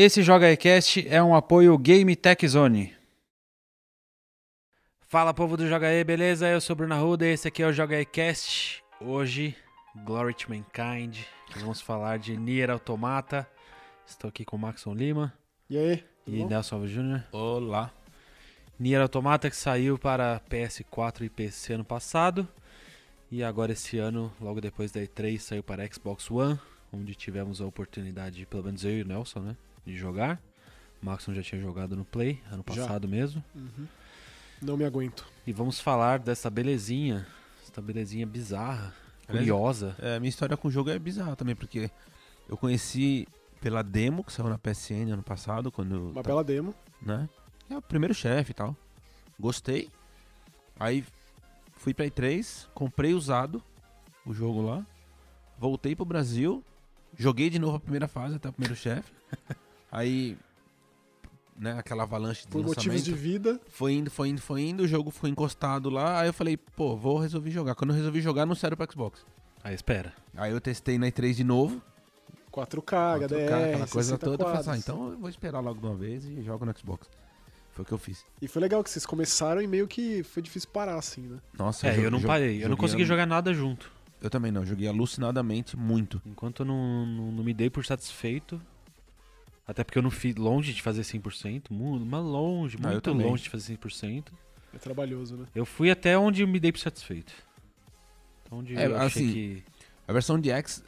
Esse Joga Ecast é um apoio Game Tech Zone. Fala povo do Joga E, beleza? Eu sou o Bruno Arruda e esse aqui é o Joga Ecast. Hoje, Glory to Mankind. Vamos falar de Nier Automata. Estou aqui com o Maxon Lima E aí? e bom? Nelson Alves Jr. Olá. Nier Automata que saiu para PS4 e PC ano passado. E agora esse ano, logo depois da E3, saiu para Xbox One, onde tivemos a oportunidade, pelo menos eu e o Nelson, né, de jogar. O Maxon já tinha jogado no Play, ano Já. passado mesmo. Uhum. Não me aguento. E vamos falar dessa belezinha, essa belezinha bizarra, curiosa. É, a minha história com o jogo é bizarra também, porque eu conheci pela demo que saiu na PSN ano passado, quando. Uma tá- bela demo. né? É o primeiro chefe e tal. Gostei. Aí fui pra E3, comprei usado o jogo lá. Voltei pro Brasil. Joguei de novo a primeira fase até o primeiro chefe. Aí. Né, aquela avalanche de Por motivos de vida. Foi indo, foi indo, foi indo, o jogo foi encostado lá, aí eu falei, pô, vou resolver jogar. Quando eu resolvi jogar, não saiu pro Xbox. Aí espera. Aí eu testei na E3 de novo, 4K, 4K, HDR, aquela coisa 60 toda, eu falei, ah, então eu vou esperar logo de uma vez e jogo no Xbox. Foi o que eu fiz. E foi legal que vocês começaram e meio que foi difícil parar assim, né? Nossa, É, jo- eu não parei, eu não consegui jogar nada junto. Eu também não, joguei alucinadamente muito. Enquanto eu não, não, não me dei por satisfeito. Até porque eu não fiz longe de fazer 100%, muito, mas longe, Ah, muito longe de fazer 100%. É trabalhoso, né? Eu fui até onde eu me dei por satisfeito. Então, Onde É, eu achei assim, que. A versão de X,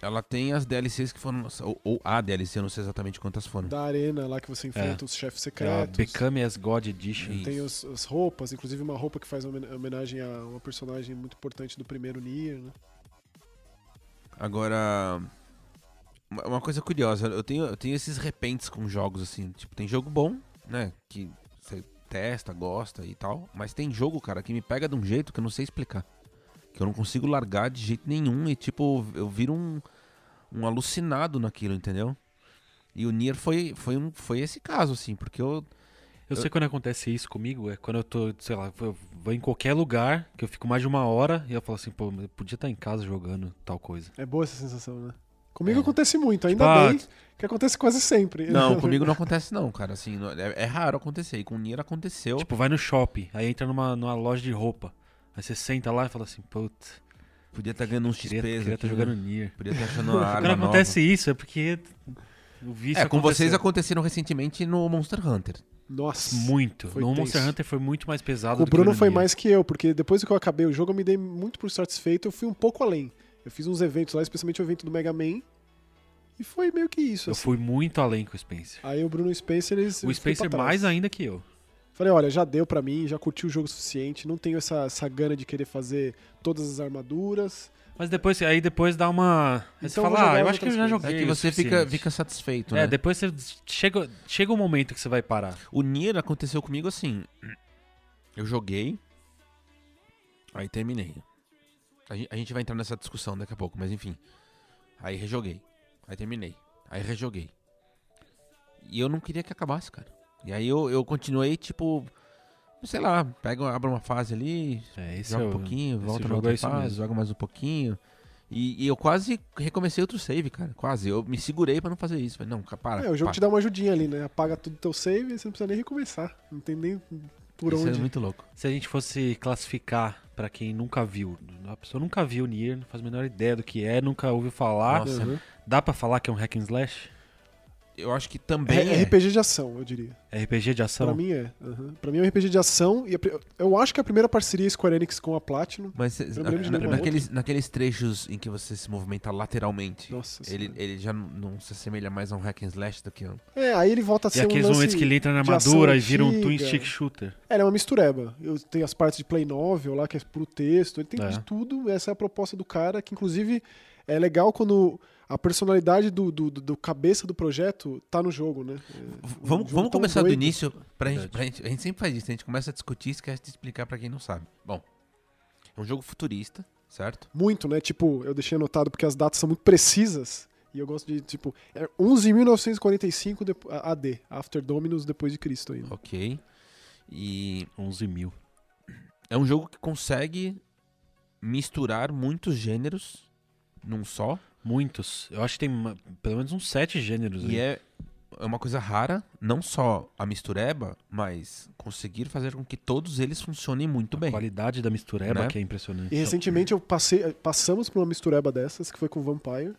ela tem as DLCs que foram, ou, ou a DLC, eu não sei exatamente quantas foram. Da arena lá que você enfrenta os chefes É a secretos. Become as God Edition. Tem os- as roupas, inclusive uma roupa que faz homen- homenagem a uma personagem muito importante do primeiro Nier, né? Agora, uma uma coisa curiosa, eu tenho, eu tenho esses repentes com jogos assim, tipo, tem jogo bom, né, que você testa, gosta e tal, mas tem jogo, cara, que me pega de um jeito que eu não sei explicar. Que eu não consigo largar de jeito nenhum e, tipo, eu viro um, um alucinado naquilo, entendeu? E o Nier foi, foi, um, foi esse caso, assim, porque eu... Eu sei quando acontece isso comigo, é quando eu tô, sei lá, eu vou em qualquer lugar, que eu fico mais de uma hora, e eu falo assim, pô, eu podia estar em casa jogando tal coisa. É boa essa sensação, né? Comigo É. acontece muito, ainda Tipo, bem que acontece quase sempre. Não, comigo não acontece não, cara, assim, é, é raro acontecer, e com o Nier aconteceu. Tipo, vai no shopping, aí entra numa, numa loja de roupa. Aí você senta lá e fala assim, putz, Podia estar ganhando uns queria XPs estar né? jogando Nier. Podia estar achando uma arma Quando nova. acontece isso, é porque o vício É, com vocês aconteceu. aconteceram recentemente no Monster Hunter. Nossa. Muito. Foi no tenso. Monster Hunter foi muito mais pesado O do que Bruno no foi Nier. mais que eu, porque depois que eu acabei o jogo, eu me dei muito por satisfeito. Eu fui um pouco além. Eu fiz uns eventos lá, especialmente o evento do Mega Man. E foi meio que isso. Eu assim. fui muito além com o Spencer. Aí o Bruno e o Spencer, eles. O Spencer mais ainda que eu. Falei, olha, já deu pra mim, já curti o jogo o suficiente. Não tenho essa, essa gana de querer fazer todas as armaduras. Mas depois, aí depois dá uma. Aí você Então eu vou fala, ah, eu acho que eu já joguei. É que o você fica, fica satisfeito, É, né? depois você chega, chega um momento que você vai parar. O Nier aconteceu comigo assim. Eu joguei, aí terminei. A gen- a gente vai entrar nessa discussão daqui a pouco, mas enfim. Aí rejoguei, aí terminei, aí rejoguei. E eu não queria que acabasse, cara. E aí eu, eu continuei, tipo, sei lá, pego, abro uma fase ali, É, joga é um pouquinho, volta na outra é isso fase, mesmo. joga mais um pouquinho. E, e eu quase recomecei outro save, cara. Quase. Eu me segurei pra não fazer isso. Falei, não, para. é, o jogo para. te dá uma ajudinha ali, né? Apaga tudo teu save e você não precisa nem recomeçar. Não tem nem por Isso onde. é muito louco. Se a gente fosse classificar pra quem nunca viu, a pessoa nunca viu Nier, não faz a menor ideia do que é, nunca ouviu falar, Nossa, Uhum. dá pra falar que é um hack and slash? Eu acho que também. É, é. RPG de ação, eu diria. RPG de ação? Pra mim é. Uhum. Pra mim é um RPG de ação. E eu acho que é a primeira parceria Square Enix com a Platinum. Mas na- nenhuma naqueles, naqueles trechos em que você se movimenta lateralmente, Nossa ele, senhora. ele já não, se assemelha mais a um hack and slash do que um. É, aí ele volta a E ser um aqueles lance... momentos que ele entra na armadura e vira um twin stick shooter. É, ele é uma mistureba. Eu tenho as partes de play novel lá, que é puro texto. Ele tem É. de tudo. Essa é a proposta do cara, que inclusive é legal quando a personalidade do, do, do- do cabeça do projeto tá no jogo, né? É, um Vamos, jogo vamos começar do doido. início. Pra gente, pra gente- a gente sempre faz isso, a gente começa a discutir e esquece de explicar pra quem não sabe. Bom, é um jogo futurista, certo? Muito, né? Tipo, eu deixei anotado porque as datas são muito precisas. E eu gosto de, tipo, é 11.945 depo- AD, After Dominus, depois de Cristo ainda. Ok. E 11 mil. é um jogo que consegue misturar muitos gêneros num só. Muitos. Eu acho que tem ma- pelo menos uns sete gêneros E aí. é é uma coisa rara, não só a mistureba, mas conseguir fazer com que todos eles funcionem muito A bem. qualidade da mistureba Né? que é impressionante. E recentemente eu passei, passamos por uma mistureba dessas, que foi com Vampire.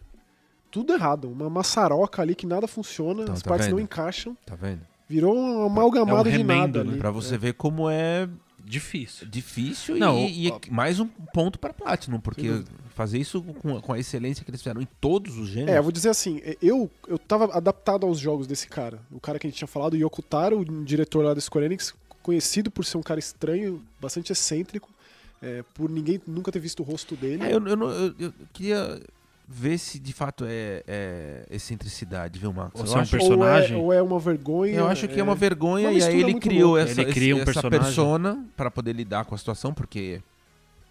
Tudo errado, uma maçaroca ali que nada funciona, Então, as tá partes não vendo? encaixam. Tá vendo? Virou um amalgamado É um de remendo, nada né? ali. Pra você ver como é Difícil. difícil Não, e, e mais um ponto pra Platinum, porque fazer isso com, com a excelência que eles fizeram em todos os gêneros. É, eu vou dizer assim, eu, eu tava adaptado aos jogos desse cara. O cara que a gente tinha falado, o Yoko Taro, um diretor lá da Square Enix, conhecido por ser um cara estranho, bastante excêntrico, é, por ninguém nunca ter visto o rosto dele. É, eu, eu, não- eu- eu queria ver se de fato é, é excentricidade, viu, Max? Ou é um acho- personagem. Ou é, ou é uma vergonha. Eu acho que é uma vergonha uma e aí ele criou louca. essa, Ele cria um essa persona pra poder lidar com a situação, porque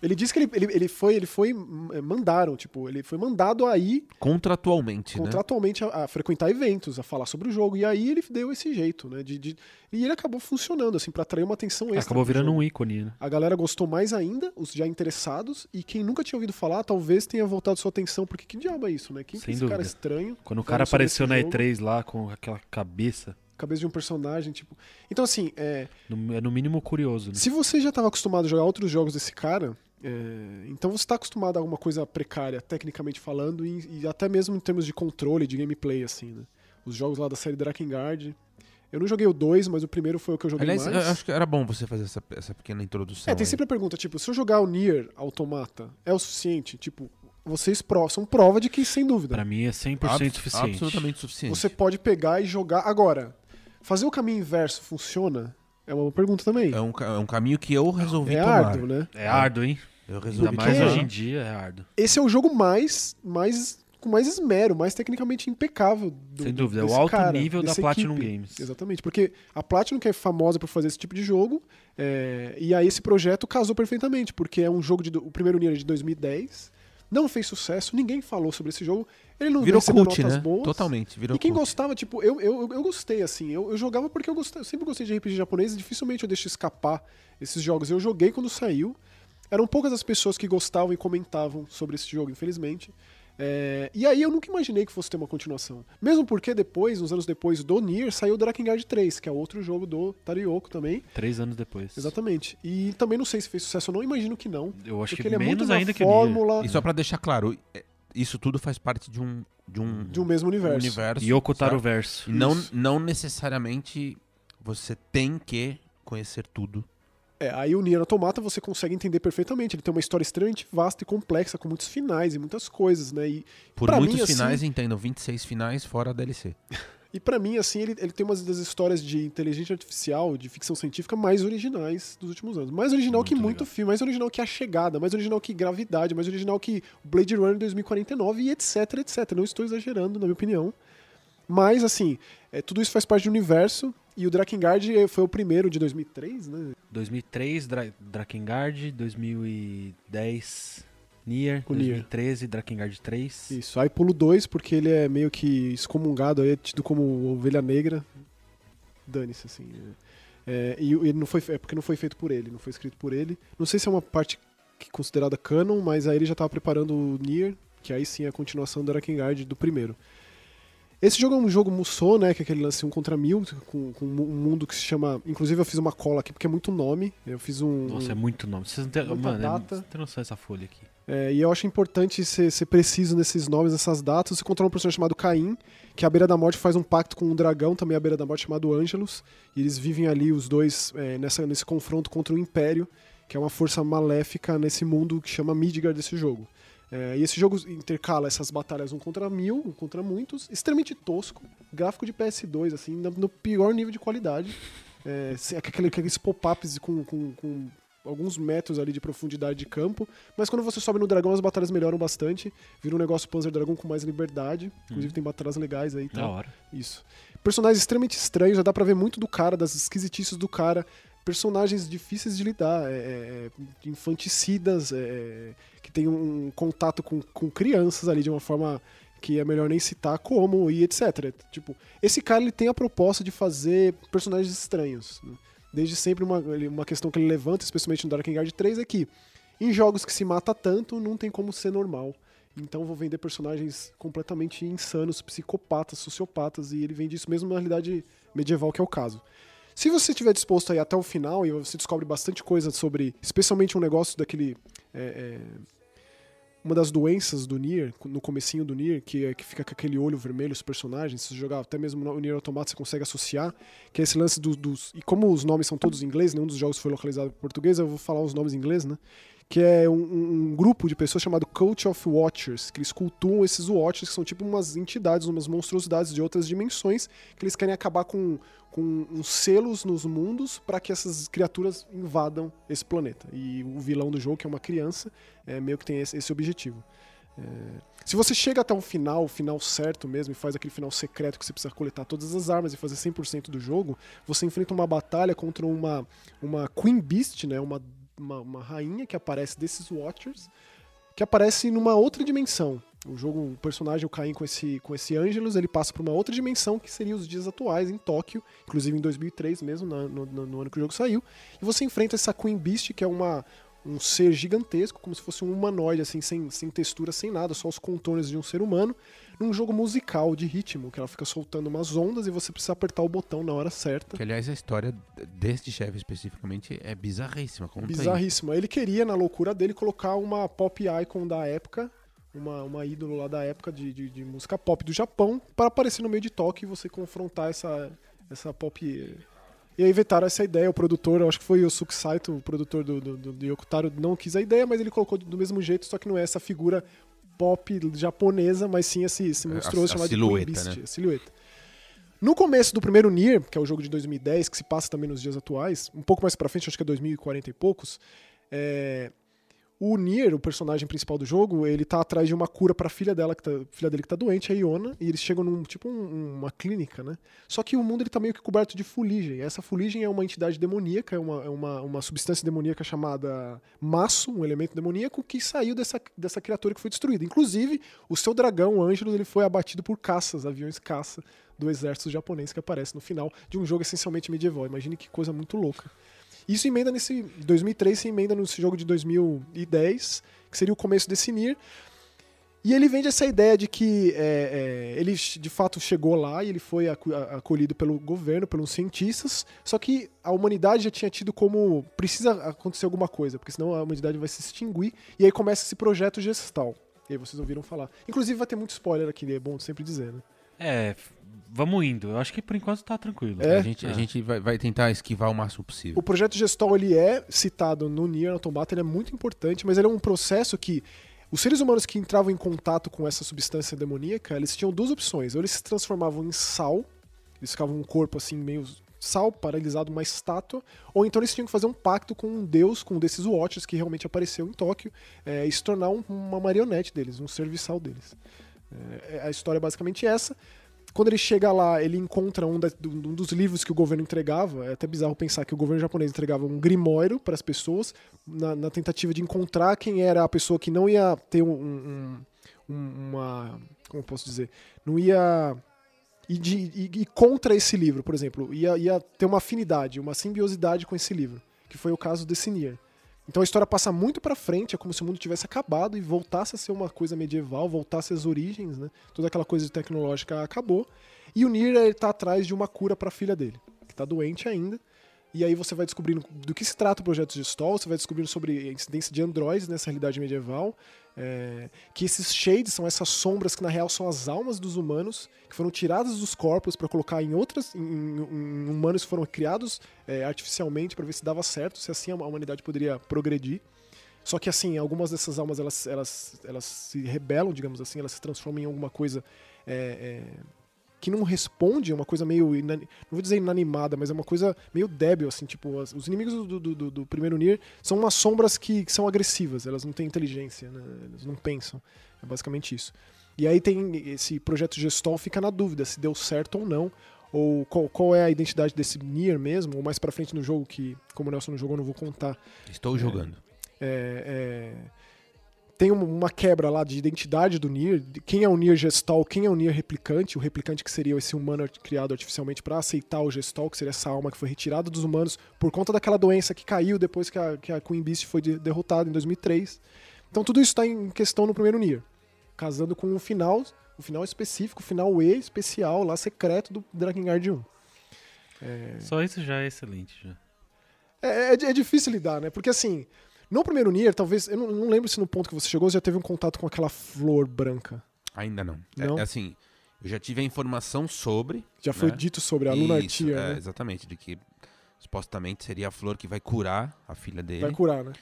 Ele disse que ele, ele, ele foi, ele foi, eh, mandaram, tipo, ele foi mandado aí contratualmente, né? contratualmente a, a frequentar eventos, a falar sobre o jogo. E aí ele deu esse jeito, né? De, de- e ele acabou funcionando, assim, pra atrair uma atenção extra. Acabou virando um ícone, né? A galera gostou mais ainda, os já interessados, e quem nunca tinha ouvido falar, talvez tenha voltado sua atenção, porque que diabo é isso, né? Quem que é Sem esse cara estranho, Quando o Falando cara apareceu na jogo. E3 lá com aquela cabeça, cabeça de um personagem, tipo. Então, assim, é, no- é no mínimo curioso, né? se você já estava acostumado a jogar outros jogos desse cara, é, então você está acostumado a alguma coisa precária, tecnicamente falando, e, e até mesmo em termos de controle, de gameplay, assim, né? Os jogos lá da série Drakengard. Eu não joguei o 2, mas o primeiro foi o que eu joguei Aliás, mais. eu acho que era bom você fazer essa, essa pequena introdução. É, tem aí. sempre a pergunta, tipo, se eu jogar o Nier Automata, é o suficiente? Tipo, vocês pro- são prova de que, sem dúvida, Pra mim é 100% Abs- suficiente. Absolutamente suficiente. você pode pegar e jogar. Agora, fazer o caminho inverso funciona? É uma pergunta também. É um, é um caminho que eu resolvi É tomar. árduo, né? É árduo, hein? Eu Ainda resolvi mais tomar. hoje em dia é árduo. Esse é o jogo mais, mais com mais esmero, mais tecnicamente impecável do Sem dúvida, é o alto cara, nível da Platinum equipe. Games. Exatamente, porque a Platinum que é famosa por fazer esse tipo de jogo, é, e aí esse projeto casou perfeitamente, porque é um jogo de o primeiro Nier é de 2010, não fez sucesso, ninguém falou sobre esse jogo, ele não Virou cult, notas né? boas. Totalmente, virou E quem cult. gostava, tipo, eu, eu, eu gostei, assim. Eu, eu jogava porque eu, gostei, eu sempre gostei de RPG japonês e dificilmente eu deixo escapar esses jogos. Eu joguei quando saiu. Eram poucas as pessoas que gostavam e comentavam sobre esse jogo, infelizmente. É, e aí eu nunca imaginei que fosse ter uma continuação. Mesmo porque depois, uns anos depois do Nier, saiu o Drakengard 3, que é outro jogo do Tariyoko também. Três anos depois. Exatamente. E também não sei se fez sucesso ou não, imagino que não. Eu acho que ele é muito menos na ainda que fórmula E só pra deixar claro, é, isso tudo faz parte de um, de um, de um mesmo universo. universo. Yoko Taro? Verso. E não, não necessariamente você tem que conhecer tudo. É, aí o Nier Automata você consegue entender perfeitamente. Ele tem uma história extremamente vasta e complexa, com muitos finais e muitas coisas, né? E, Por muitos mim, assim- finais, entendam, 26 finais fora a DLC. e para mim, assim, ele, ele tem umas das histórias de inteligência artificial, de ficção científica mais originais dos últimos anos. Mais original Muito que muito legal. filme, mais original que A Chegada, mais original que Gravidade, mais original que Blade Runner 2049 e etc, etc. Não estou exagerando, na minha opinião. Mas, assim, é, tudo isso faz parte do universo. E o Drakengard foi o primeiro de 2003, né? 2003, Dra Drakengard. 2010, Nier. O Nier. 2013, Drakengard 3. Isso. Aí pulo dois, porque ele é meio que excomungado, aí é tido como ovelha negra. Dane-se, assim. É, e ele não foi, é porque não foi feito por ele, não foi escrito por ele. Não sei se é uma parte considerada canon, mas aí ele já estava preparando o Nier, que aí sim é a continuação do Drakengard do primeiro. Esse jogo é um jogo Musou, né? Que é aquele lance um contra mil, com, com um mundo que se chama. Inclusive eu fiz uma cola aqui porque é muito nome. Eu fiz um. Nossa, é muito nome. Vocês não têm, mano, é- data. você tem noção dessa folha aqui. É, e eu acho importante ser, ser preciso nesses nomes, nessas datas. Você controla um personagem chamado Caim, que à beira da morte faz um pacto com um dragão, também à beira da morte, chamado Angelus. E eles vivem ali, os dois, é, nessa, nesse confronto contra o Império, que é uma força maléfica nesse mundo que chama Midgard desse jogo. É, e esse jogo intercala essas batalhas um contra mil, um contra muitos, extremamente tosco, gráfico de PS2, assim, no, pior nível de qualidade. É, aquele- aqueles pop-ups com, com, com alguns metros ali de profundidade de campo, mas quando você sobe no dragão as batalhas melhoram bastante, vira um negócio Panzer Dragon com mais liberdade, inclusive tem batalhas legais aí e Da hora. Isso. Personagens extremamente estranhos, já dá pra ver muito do cara, das esquisitices do cara. Personagens difíceis de lidar, é, é, infanticidas, é, que tem um contato com, com crianças ali de uma forma que é melhor nem citar como e etc. Tipo, esse cara ele tem a proposta de fazer personagens estranhos. né? Desde sempre uma, uma questão que ele levanta, especialmente no Drakengard 3, é que em jogos que se mata tanto, não tem como ser normal. então vou vender personagens completamente insanos, psicopatas, sociopatas, e ele vende isso mesmo na realidade medieval, que é o caso. Se você estiver disposto aí até o final e você descobre bastante coisa sobre, especialmente um negócio daquele. É, é, uma das doenças do Nier, no comecinho do Nier, que, é, que fica com aquele olho vermelho os personagens, se você jogar até mesmo no Nier Automata você consegue associar, que é esse lance do, dos... E como os nomes são todos em inglês, nenhum dos jogos foi localizado em português, eu vou falar os nomes em inglês, né? Que é um, um, grupo de pessoas chamado Coach of Watchers, que eles cultuam esses Watchers, que são tipo umas entidades, umas monstruosidades de outras dimensões, que eles querem acabar com, com uns selos nos mundos para que essas criaturas invadam esse planeta. E o vilão do jogo, que é uma criança, é, meio que tem esse, esse objetivo. É... Se você chega até o final, o final certo mesmo, e faz aquele final secreto que você precisa coletar todas as armas e fazer 100% do jogo, você enfrenta uma batalha contra uma, uma Queen Beast, né, uma uma, uma rainha que aparece desses Watchers, que aparece numa outra dimensão. O jogo, o personagem, o Caim com esse, com esse Angelus, ele passa para uma outra dimensão que seria os dias atuais em Tóquio, inclusive em 2003 mesmo, no, no, no, ano que o jogo saiu. E você enfrenta essa Queen Beast, que é uma, um ser gigantesco, como se fosse um humanoide, assim, sem, sem textura, sem nada, só os contornos de um ser humano num jogo musical de ritmo, que ela fica soltando umas ondas e você precisa apertar o botão na hora certa. Que, aliás, a história deste chefe especificamente é bizarríssima. Conta bizarríssima. Ele queria, na loucura dele, colocar uma pop icon da época, uma, uma ídolo lá da época de, de, de música pop do Japão, para aparecer no meio de toque e você confrontar essa, essa pop. E aí inventaram essa ideia, o produtor, acho que foi o Sukusaito, o produtor do, do, do, do Yokotaro, não quis a ideia, mas ele colocou do mesmo jeito, só que não é essa figura pop japonesa, mas sim esse, esse monstruoso a, a chamado silhueta, de Beast, né? a silhueta. No começo do primeiro Nier, que é o jogo de 2010, que se passa também nos dias atuais, um pouco mais pra frente, acho que é 2040 e poucos, é, o Nier, o personagem principal do jogo, ele tá atrás de uma cura pra filha dela, que tá, filha dele que tá doente, a Iona, e eles chegam num tipo um, uma clínica, né? Só que o mundo ele tá meio que coberto de fuligem. Essa fuligem é uma entidade demoníaca, é uma, é uma, uma substância demoníaca chamada maço, um elemento demoníaco que saiu dessa, dessa criatura que foi destruída. Inclusive, o seu dragão, o Ângelus, ele foi abatido por caças, aviões caça do exército japonês que aparece no final de um jogo essencialmente medieval. Imagine que coisa muito louca. Isso emenda nesse 2003, se emenda nesse jogo de 2010, que seria o começo desse Nier. E ele vende essa ideia de que é, é, ele de fato chegou lá e ele foi acolhido pelo governo, pelos cientistas, só que a humanidade já tinha tido como precisa acontecer alguma coisa, porque senão a humanidade vai se extinguir, e aí começa esse projeto gestal. E aí vocês ouviram falar. Inclusive vai ter muito spoiler aqui, é bom sempre dizer, né? É, vamos indo. Eu acho que por enquanto tá tranquilo. É? A gente, é. a gente vai, vai, tentar esquivar o máximo possível. O projeto Gestol, ele é citado no Nier Automata, ele é muito importante, mas ele é um processo que os seres humanos que entravam em contato com essa substância demoníaca, eles tinham duas opções. Ou eles se transformavam em sal, eles ficavam um corpo assim meio sal, paralisado, uma estátua, ou então eles tinham que fazer um pacto com um deus, com um desses Watchers que realmente apareceu em Tóquio, é, e se tornar um, uma marionete deles, um serviçal deles. É, a história é basicamente essa. Quando ele chega lá, ele encontra um, da, um, dos livros que o governo entregava. É até bizarro pensar que o governo japonês entregava um grimório para as pessoas, na, na, tentativa de encontrar quem era a pessoa que não ia ter um, um, uma. Como posso dizer? Não ia. E, de, e, e, contra esse livro, por exemplo, ia, ia ter uma afinidade, uma simbiosidade com esse livro, que foi o caso desse Nier. Então a história passa muito para frente, é como se o mundo tivesse acabado e voltasse a ser uma coisa medieval, voltasse às origens, né? Toda aquela coisa tecnológica acabou. E o Nier está atrás de uma cura para a filha dele, que está doente ainda. E aí você vai descobrindo do que se trata o projeto de Stoll, você vai descobrindo sobre a incidência de androides nessa realidade medieval, é, que esses shades são essas sombras que na real são as almas dos humanos, que foram tiradas dos corpos para colocar em outras, em, em, humanos que foram criados é, artificialmente para ver se dava certo, se assim a humanidade poderia progredir. Só que assim, algumas dessas almas elas, elas, elas se rebelam, digamos assim, elas se transformam em alguma coisa é, é que não responde, é uma coisa meio. Não vou dizer inanimada, mas é uma coisa meio débil, assim, tipo, as, os inimigos do, do, do, do, primeiro Nier são umas sombras que, que, são agressivas, elas não têm inteligência, né? elas não pensam. É basicamente isso. E aí tem esse projeto Gestol fica na dúvida se deu certo ou não, ou qual, qual é a identidade desse Nier mesmo, ou mais pra frente no jogo, que como o Nelson não jogou, eu não vou contar. Estou jogando. É, é, tem uma quebra lá de identidade do Nier, quem é o Nier Gestal, quem é o Nier replicante, o replicante que seria esse humano criado artificialmente para aceitar o Gestal, que seria essa alma que foi retirada dos humanos por conta daquela doença que caiu depois que a, que a Queen Beast foi de, derrotada em 2003. Então tudo isso está em questão no primeiro Nier. casando com um final, o final específico, o final E especial lá secreto do Drakengard 1. Só isso já é excelente. Já. É, é, é difícil lidar, né? Porque assim, no primeiro Nier, talvez. Eu não, não lembro se no ponto que você chegou você já teve um contato com aquela flor branca. Ainda não. É- Não? É, assim, eu já tive a informação sobre. Já foi né? dito sobre a Isso, Tear, é, né? Exatamente, de que supostamente seria a flor que vai curar a filha dele. Vai curar, né?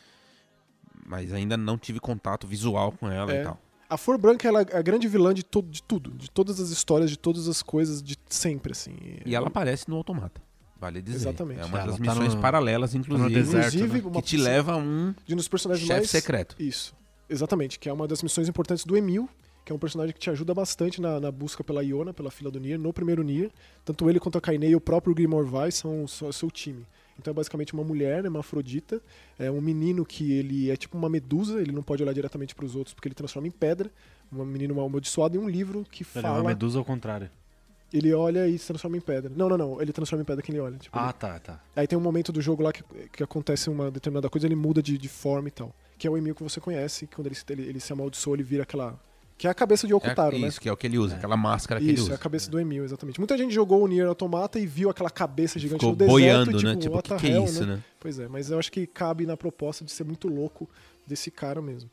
Mas ainda não tive contato visual com ela É. e tal. A Flor Branca ela é a grande vilã de, to de tudo, de todas as histórias, de todas as coisas, de sempre, assim. E ela aparece no Automata. Vale dizer. Exatamente. É uma Ela das tá missões no- paralelas, inclusive, deserto, Inclusive, né? uma que te leva a um de um dos personagens chefe mais secreto. Isso, exatamente, que é uma das missões importantes do Emil, que é um personagem que te ajuda bastante na, na busca pela Iona, pela fila do Nier, no primeiro Nier. Tanto ele quanto a Kaine e o próprio Grimoire Vai são o seu, time. Então é basicamente uma mulher, né, uma afrodita, é um menino que ele é tipo uma medusa, ele não pode olhar diretamente para os outros porque ele transforma em pedra, um menino mal amaldiçoado e um livro que Ele é uma fala, medusa ao contrário. Ele olha e se transforma em pedra. Não, não, não, ele transforma em pedra quem ele olha. Tipo, Ah, ele- tá, tá. Aí tem um momento do jogo lá que, que acontece uma determinada coisa, ele muda de, de forma e tal. Que é o Emil que você conhece, que quando ele, se- ele, ele se amaldiçoa, ele vira aquela. Que é a cabeça de É, Okutaro, né? isso, que é o que ele usa, É. aquela máscara que ele Isso, usa. é a cabeça do Emil, exatamente. Muita gente jogou o Nier Automata e viu aquela cabeça gigante Ficou no deserto boiando, e, tipo, né? Tipo, o que, que é hell, isso, né? né? Pois é, mas eu acho que cabe na proposta de ser muito louco desse cara mesmo.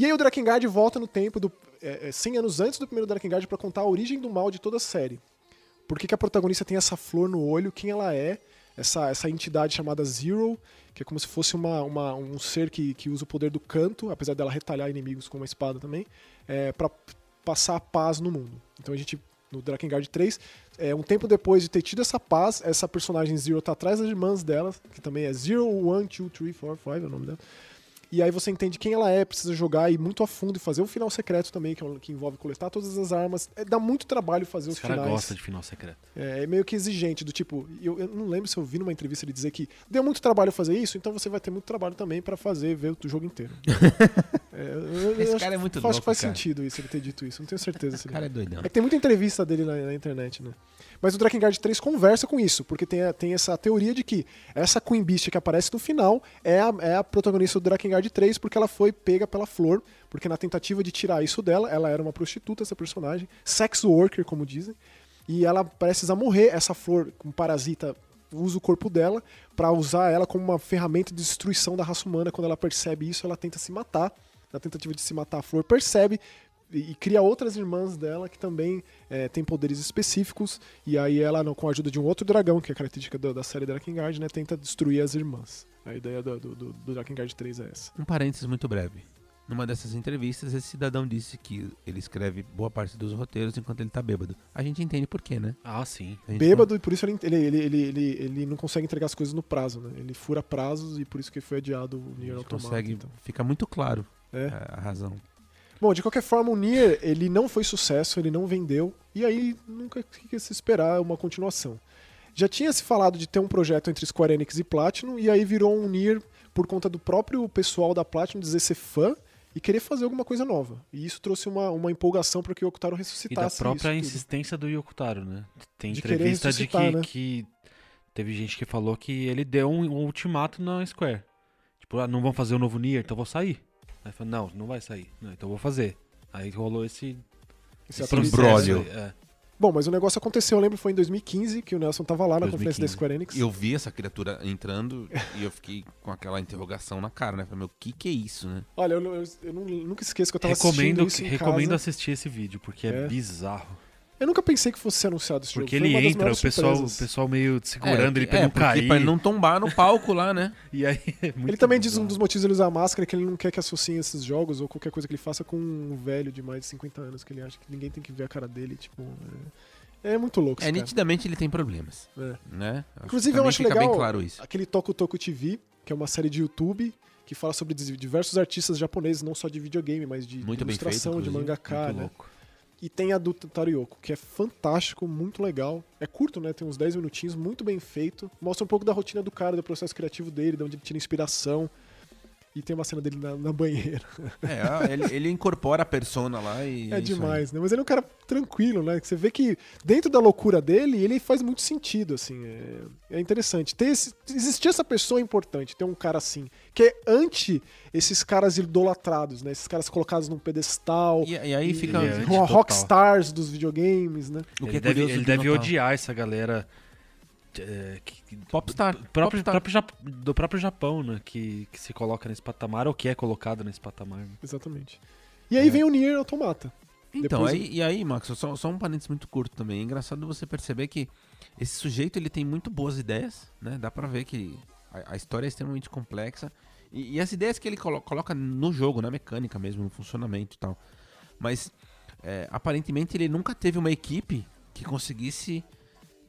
E aí o Drakengard volta no tempo, do, é, é, 100 anos antes do primeiro Drakengard, pra contar a origem do mal de toda a série. Por que, que a protagonista tem essa flor no olho, quem ela é, essa, essa entidade chamada Zero, que é como se fosse uma, uma- um ser que, que usa o poder do canto, apesar dela retalhar inimigos com uma espada também, é, para passar a paz no mundo. Então a gente, no Drakengard 3, é, um tempo depois de ter tido essa paz, essa personagem Zero tá atrás das irmãs dela, que também é Zero, One, Two, Three, Four, Five, é o nome dela. E aí você entende quem ela é, precisa jogar e ir muito a fundo e fazer um final secreto também, que, é um- que envolve coletar todas as armas. É, dá muito trabalho fazer os Esse cara finais. gosta de final secreto. É, é meio que exigente, do tipo, eu, eu não lembro se eu vi numa entrevista ele dizer que deu muito trabalho fazer isso, então você vai ter muito trabalho também pra fazer, ver o jogo inteiro. É, eu- eu Esse acho- cara é muito acho que louco, faz cara. sentido isso, ele ter dito isso, não tenho certeza. ele- cara é doidão. é que tem muita entrevista dele na, na internet, né? Mas o Drakengard 3 conversa com isso, porque tem, tem essa teoria de que essa Queen Beast que aparece no final é a, é a protagonista do Drakengard 3 porque ela foi pega pela flor, porque na tentativa de tirar isso dela, ela era uma prostituta, essa personagem, sex worker, como dizem, e ela precisa morrer, essa flor, um parasita usa o corpo dela pra usar ela como uma ferramenta de destruição da raça humana. Quando ela percebe isso, ela tenta se matar. Na tentativa de se matar, a flor percebe e, cria outras irmãs dela que também é, têm poderes específicos. E aí ela, com a ajuda de um outro dragão, que é característica da, da série Drakengard, né, tenta destruir as irmãs. A ideia do, do, do, do Drakengard 3 é essa. Um parênteses muito breve. Numa dessas entrevistas, esse cidadão disse que ele escreve boa parte dos roteiros enquanto ele tá bêbado. A gente entende por quê, né? Ah, sim. A Bêbado, e por isso ele, ele, ele, ele, ele, não consegue entregar as coisas no prazo, né? Ele fura prazos e por isso que foi adiado o a Nier Automata. consegue. então. Fica muito claro É. a, a razão. Bom, de qualquer forma, o Nier, ele não foi sucesso, ele não vendeu, e aí nunca se esperar uma continuação. Já tinha se falado de ter um projeto entre Square Enix e Platinum, e aí virou um Nier por conta do próprio pessoal da Platinum dizer ser fã e querer fazer alguma coisa nova. E isso trouxe uma, uma empolgação para que o Yokotaro E da ressuscitasse própria insistência do Yokotaro, né? Tem De entrevista de que, né? que teve gente que falou que ele deu um, um ultimato na Square. Tipo, ah, não vão fazer o novo Nier, então vou sair. Aí falou, não, não vai sair. Não, então eu vou fazer. Aí rolou esse, Esse Esse imbróglio. é. Bom, mas o negócio aconteceu, eu lembro, foi em 2015, que o Nelson tava lá na 2015. conferência da Square Enix. Eu vi essa criatura entrando e eu fiquei com aquela interrogação na cara, né? Falei, meu, o que que é isso, né? Olha, eu, eu- eu nunca esqueço que eu tava Recomendo, assistindo isso em recomendo casa. assistir esse vídeo, porque é, É. bizarro. Eu nunca pensei que fosse ser anunciado esse Porque jogo. Foi ele entra, o pessoal, o pessoal meio segurando é, ele pra é, não porque cair. pra ele não tombar no palco lá, né? E aí, é muito Ele também diz um bizarro. dos motivos de ele usar máscara é que ele não quer que associem esses jogos ou qualquer coisa que ele faça com um velho de mais de 50 anos, que ele acha que ninguém tem que ver a cara dele. Tipo, é, é muito louco É, cara. nitidamente ele tem problemas, É. né? Inclusive, eu acho fica legal bem claro isso. aquele Toku Toku TV, que é uma série de YouTube que fala sobre diversos artistas japoneses, não só de videogame, mas de Muito bem ilustração, feito, de mangaka, Muito né? louco. E tem a do Tariyoko, que é fantástico, muito legal. É curto, né? Tem uns 10 minutinhos, muito bem feito. Mostra um pouco da rotina do cara, do processo criativo dele, de onde ele tira inspiração. E tem uma cena dele na, na banheira. É, ele, ele incorpora a persona lá e. É, isso aí. demais, né? Mas ele é um cara tranquilo, né? Que Você vê que dentro da loucura dele, ele faz muito sentido, assim. É, é interessante. Ter esse, existir essa pessoa é importante, ter um cara assim. Que é anti esses caras idolatrados, né? Esses caras colocados num pedestal. E, e aí fica. É e- anti- com a total. rockstars dos videogames, né? O que ele é deve, ele de deve odiar essa galera é, que- que- Popstar. do, próprio, Popstar. próprio do próprio Japão, né? Que, que se coloca nesse patamar ou que é colocado nesse patamar. né? Exatamente. E aí É. vem o Nier Automata. Então, Depois- aí, e aí, Max, só, só um parênteses muito curto também. É engraçado você perceber que esse sujeito ele tem muito boas ideias, né? Dá pra ver que a, a história é extremamente complexa. E, e as ideias que ele colo- coloca no jogo, na mecânica mesmo, no funcionamento e tal. Mas, é, aparentemente, ele nunca teve uma equipe que conseguisse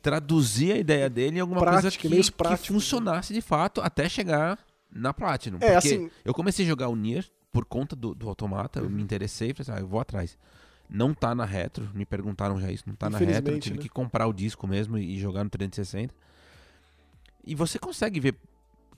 traduzir a ideia dele em alguma coisa que, meios que né? funcionasse de fato até chegar na Platinum. É, Porque assim- eu comecei a jogar o Nier por conta do, do Automata, eu me interessei, falei assim, ah, eu vou atrás. Não tá na retro, me perguntaram já isso, não tá na retro, eu tive né? que comprar o disco mesmo e, jogar no 360. E você consegue ver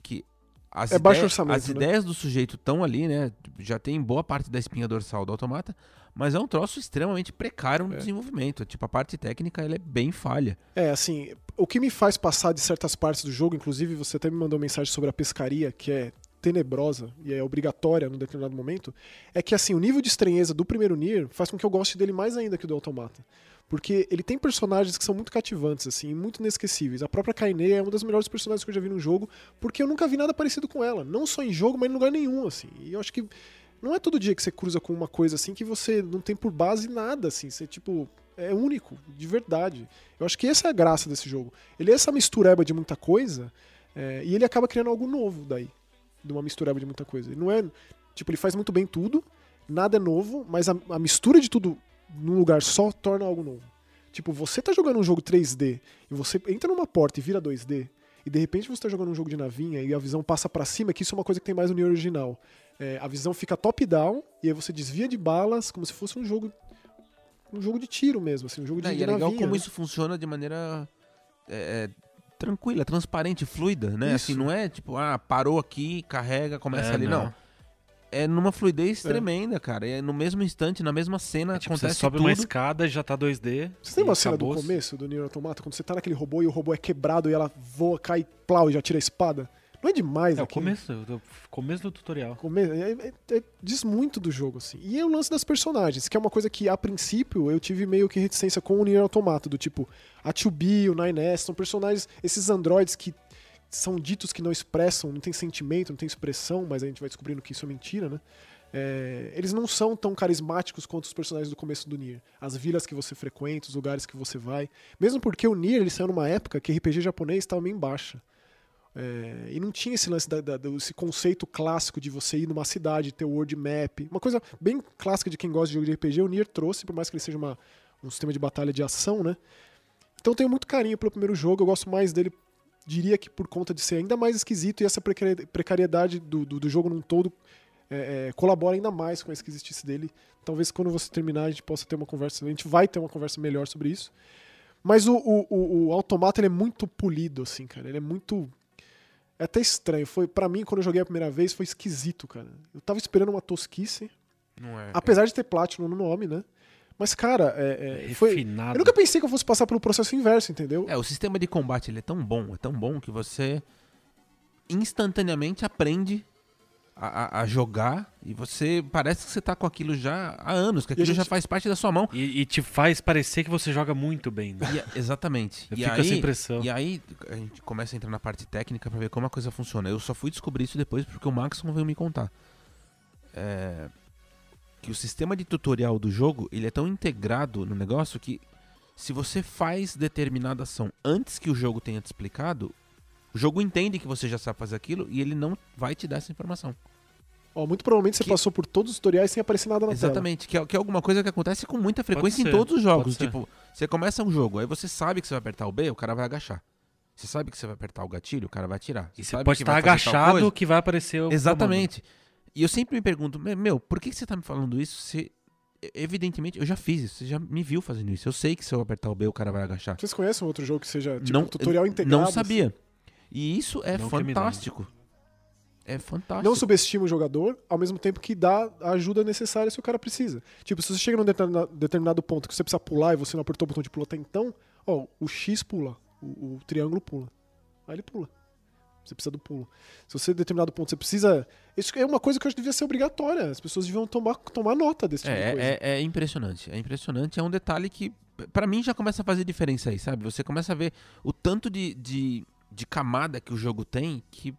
que as, É ideias, as né? ideias do sujeito estão ali, né? Já tem boa parte da espinha dorsal do Automata, mas é um troço extremamente precário no É. desenvolvimento. Tipo, a parte técnica ela é bem falha. É, assim, o que me faz passar de certas partes do jogo, inclusive você até me mandou mensagem sobre a pescaria, que é tenebrosa e é obrigatória num determinado momento, é que assim, o nível de estranheza do primeiro Nier faz com que eu goste dele mais ainda que o do Automata. Porque ele tem personagens que são muito cativantes, assim, muito inesquecíveis. A própria Kaine é uma das melhores personagens que eu já vi no jogo, porque eu nunca vi nada parecido com ela. Não só em jogo, mas em lugar nenhum, assim. E eu acho que não é todo dia que você cruza com uma coisa assim que você não tem por base nada, assim. Você, tipo, é único, de verdade. Eu acho que essa é a graça desse jogo. Ele é essa mistureba de muita coisa, é, e ele acaba criando algo novo daí. De uma mistureba de muita coisa. Ele não é. Tipo, ele faz muito bem tudo, nada é novo, mas a, a mistura de tudo num lugar só torna algo novo. Tipo, você tá jogando um jogo 3D e você entra numa porta e vira 2D, e de repente você tá jogando um jogo de navinha e a visão passa pra cima, que isso é uma coisa que tem mais no Nier original. É, a visão fica top-down e aí você desvia de balas como se fosse um jogo. Um jogo de tiro mesmo, assim, um jogo de, de e é legal navinha, como né? isso funciona de maneira é, é, tranquila, transparente, fluida, né? Assim, Isso. não é tipo, ah, parou aqui, carrega, começa É, ali, não. É numa fluidez É. tremenda, cara. É no mesmo instante, na mesma cena, É tipo, você acontece sobe tudo. uma escada e já tá 2D. Você tem uma cena do começo do Nier Automata, quando você tá naquele robô e o robô é quebrado e ela voa, cai, plau e já tira a espada? Não é demais É o aquilo? começo, o começo do tutorial. Come- é- é- é- diz muito do jogo, assim. E é o lance das personagens, que é uma coisa que, a princípio, eu tive meio que reticência com o Nier Automata, do tipo, a 2B, o 9S, são personagens, esses androides que são ditos que não expressam, não tem sentimento, não tem expressão, mas a gente vai descobrindo que isso é mentira, né? É, eles não são tão carismáticos quanto os personagens do começo do Nier. As vilas que você frequenta, os lugares que você vai. Mesmo porque o Nier ele saiu numa época que RPG japonês estava meio em baixa. É, e não tinha esse lance, da, da- do- esse conceito clássico de você ir numa cidade, ter o world map. Uma coisa bem clássica de quem gosta de jogo de RPG, o Nier trouxe, por mais que ele seja uma, um sistema de batalha de ação, né? Então tenho muito carinho pelo primeiro jogo, eu gosto mais dele, diria que por conta de ser ainda mais esquisito e essa precari- precariedade do, do, do jogo num todo é, é, colabora ainda mais com a esquisitice dele. Talvez quando você terminar a gente possa ter uma conversa, a gente vai ter uma conversa melhor sobre isso. Mas o, o, o, o Automata ele é muito polido, assim, cara. Ele é muito. É até estranho. Foi, para mim, quando eu joguei a primeira vez, foi esquisito, cara. Eu tava esperando uma tosquice, Não é. apesar de ter Platinum no nome, né? Mas, cara, é, é, foi. Refinado. Eu nunca pensei que eu fosse passar pelo processo inverso, entendeu? É, o sistema de combate ele é tão bom, é tão bom que você instantaneamente aprende a, a- jogar e você parece que você tá com aquilo já há anos, que a aquilo já gente- faz parte da sua mão. E, e te faz parecer que você joga muito bem. Né? E exatamente. Eu e fico aí, essa impressão. E aí a gente começa a entrar na parte técnica pra ver como a coisa funciona. Eu só fui descobrir isso depois porque o Maxon veio me contar. É, que o sistema de tutorial do jogo ele é tão integrado no negócio que se você faz determinada ação antes que o jogo tenha te explicado, o jogo entende que você já sabe fazer aquilo e ele não vai te dar essa informação. Ó, muito provavelmente você Que- passou por todos os tutoriais sem aparecer nada na Exatamente, que é, que é alguma coisa que acontece com muita frequência em todos os jogos. Tipo, você começa um jogo, aí você sabe que você vai apertar o B, o cara vai agachar. Você sabe que você vai apertar o gatilho, o cara vai atirar. E você sabe pode que estar agachado que vai aparecer o Exatamente. E eu sempre me pergunto, "Me- meu, por que você tá me falando isso se. Evidentemente, eu já fiz isso, você já me viu fazendo isso. Eu sei que se eu apertar o B, o cara vai agachar. Vocês conhecem outro jogo que seja tipo não, um tutorial integrado? Não sabia. E isso é Não fantástico. É fantástico. Não subestima o jogador, ao mesmo tempo que dá a ajuda necessária se o cara precisa. Tipo, se você chega num determinado, determinado ponto que você precisa pular e você não apertou o botão de pulo até então, ó, o X pula, o, o triângulo pula. Aí ele pula. Você precisa do pulo. Se você, em determinado ponto, você precisa. Isso é uma coisa que eu acho que devia ser obrigatória. As pessoas deviam tomar, tomar nota desse tipo de É, coisa. é, é impressionante. É impressionante. É um detalhe que, pra mim, já começa a fazer diferença aí, sabe? Você começa a ver o tanto de, de, de camada que o jogo tem que,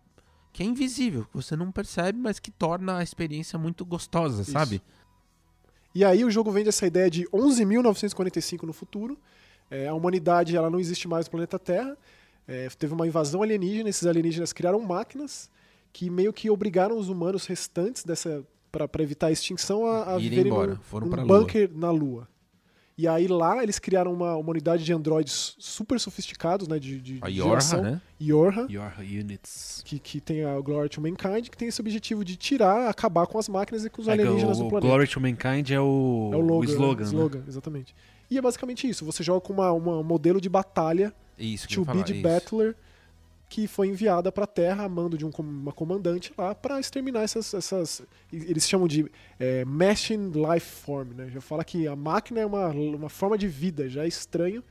que é invisível, que você não percebe, mas que torna a experiência muito gostosa, Isso. sabe? E aí o jogo vende essa ideia de 11.945 no futuro. É, a humanidade ela não existe mais no planeta Terra. É, teve uma invasão alienígena. Esses alienígenas criaram máquinas que meio que obrigaram os humanos restantes dessa para evitar a extinção a, a viverem embora, num, foram num pra Lua. bunker na Lua. E aí lá eles criaram uma, uma unidade de androides super sofisticados, né, de, de A de Yorha, geração. né? Yorha, Your Units. que, que tem a Glory to Mankind, que tem esse objetivo de tirar, acabar com as máquinas e com os É, alienígenas o, do planeta. Glory to Mankind é o, É o, logo, o slogan. né? né? slogan, exatamente. E é basicamente isso. Você joga com uma, uma- um modelo de batalha, Isso, que To Be falar, the isso. Que foi enviada pra Terra a mando de um uma comandante lá pra exterminar essas. essas eles chamam de é, Machine Life Form, né? Já fala que a máquina é uma, uma forma de vida, já é estranho.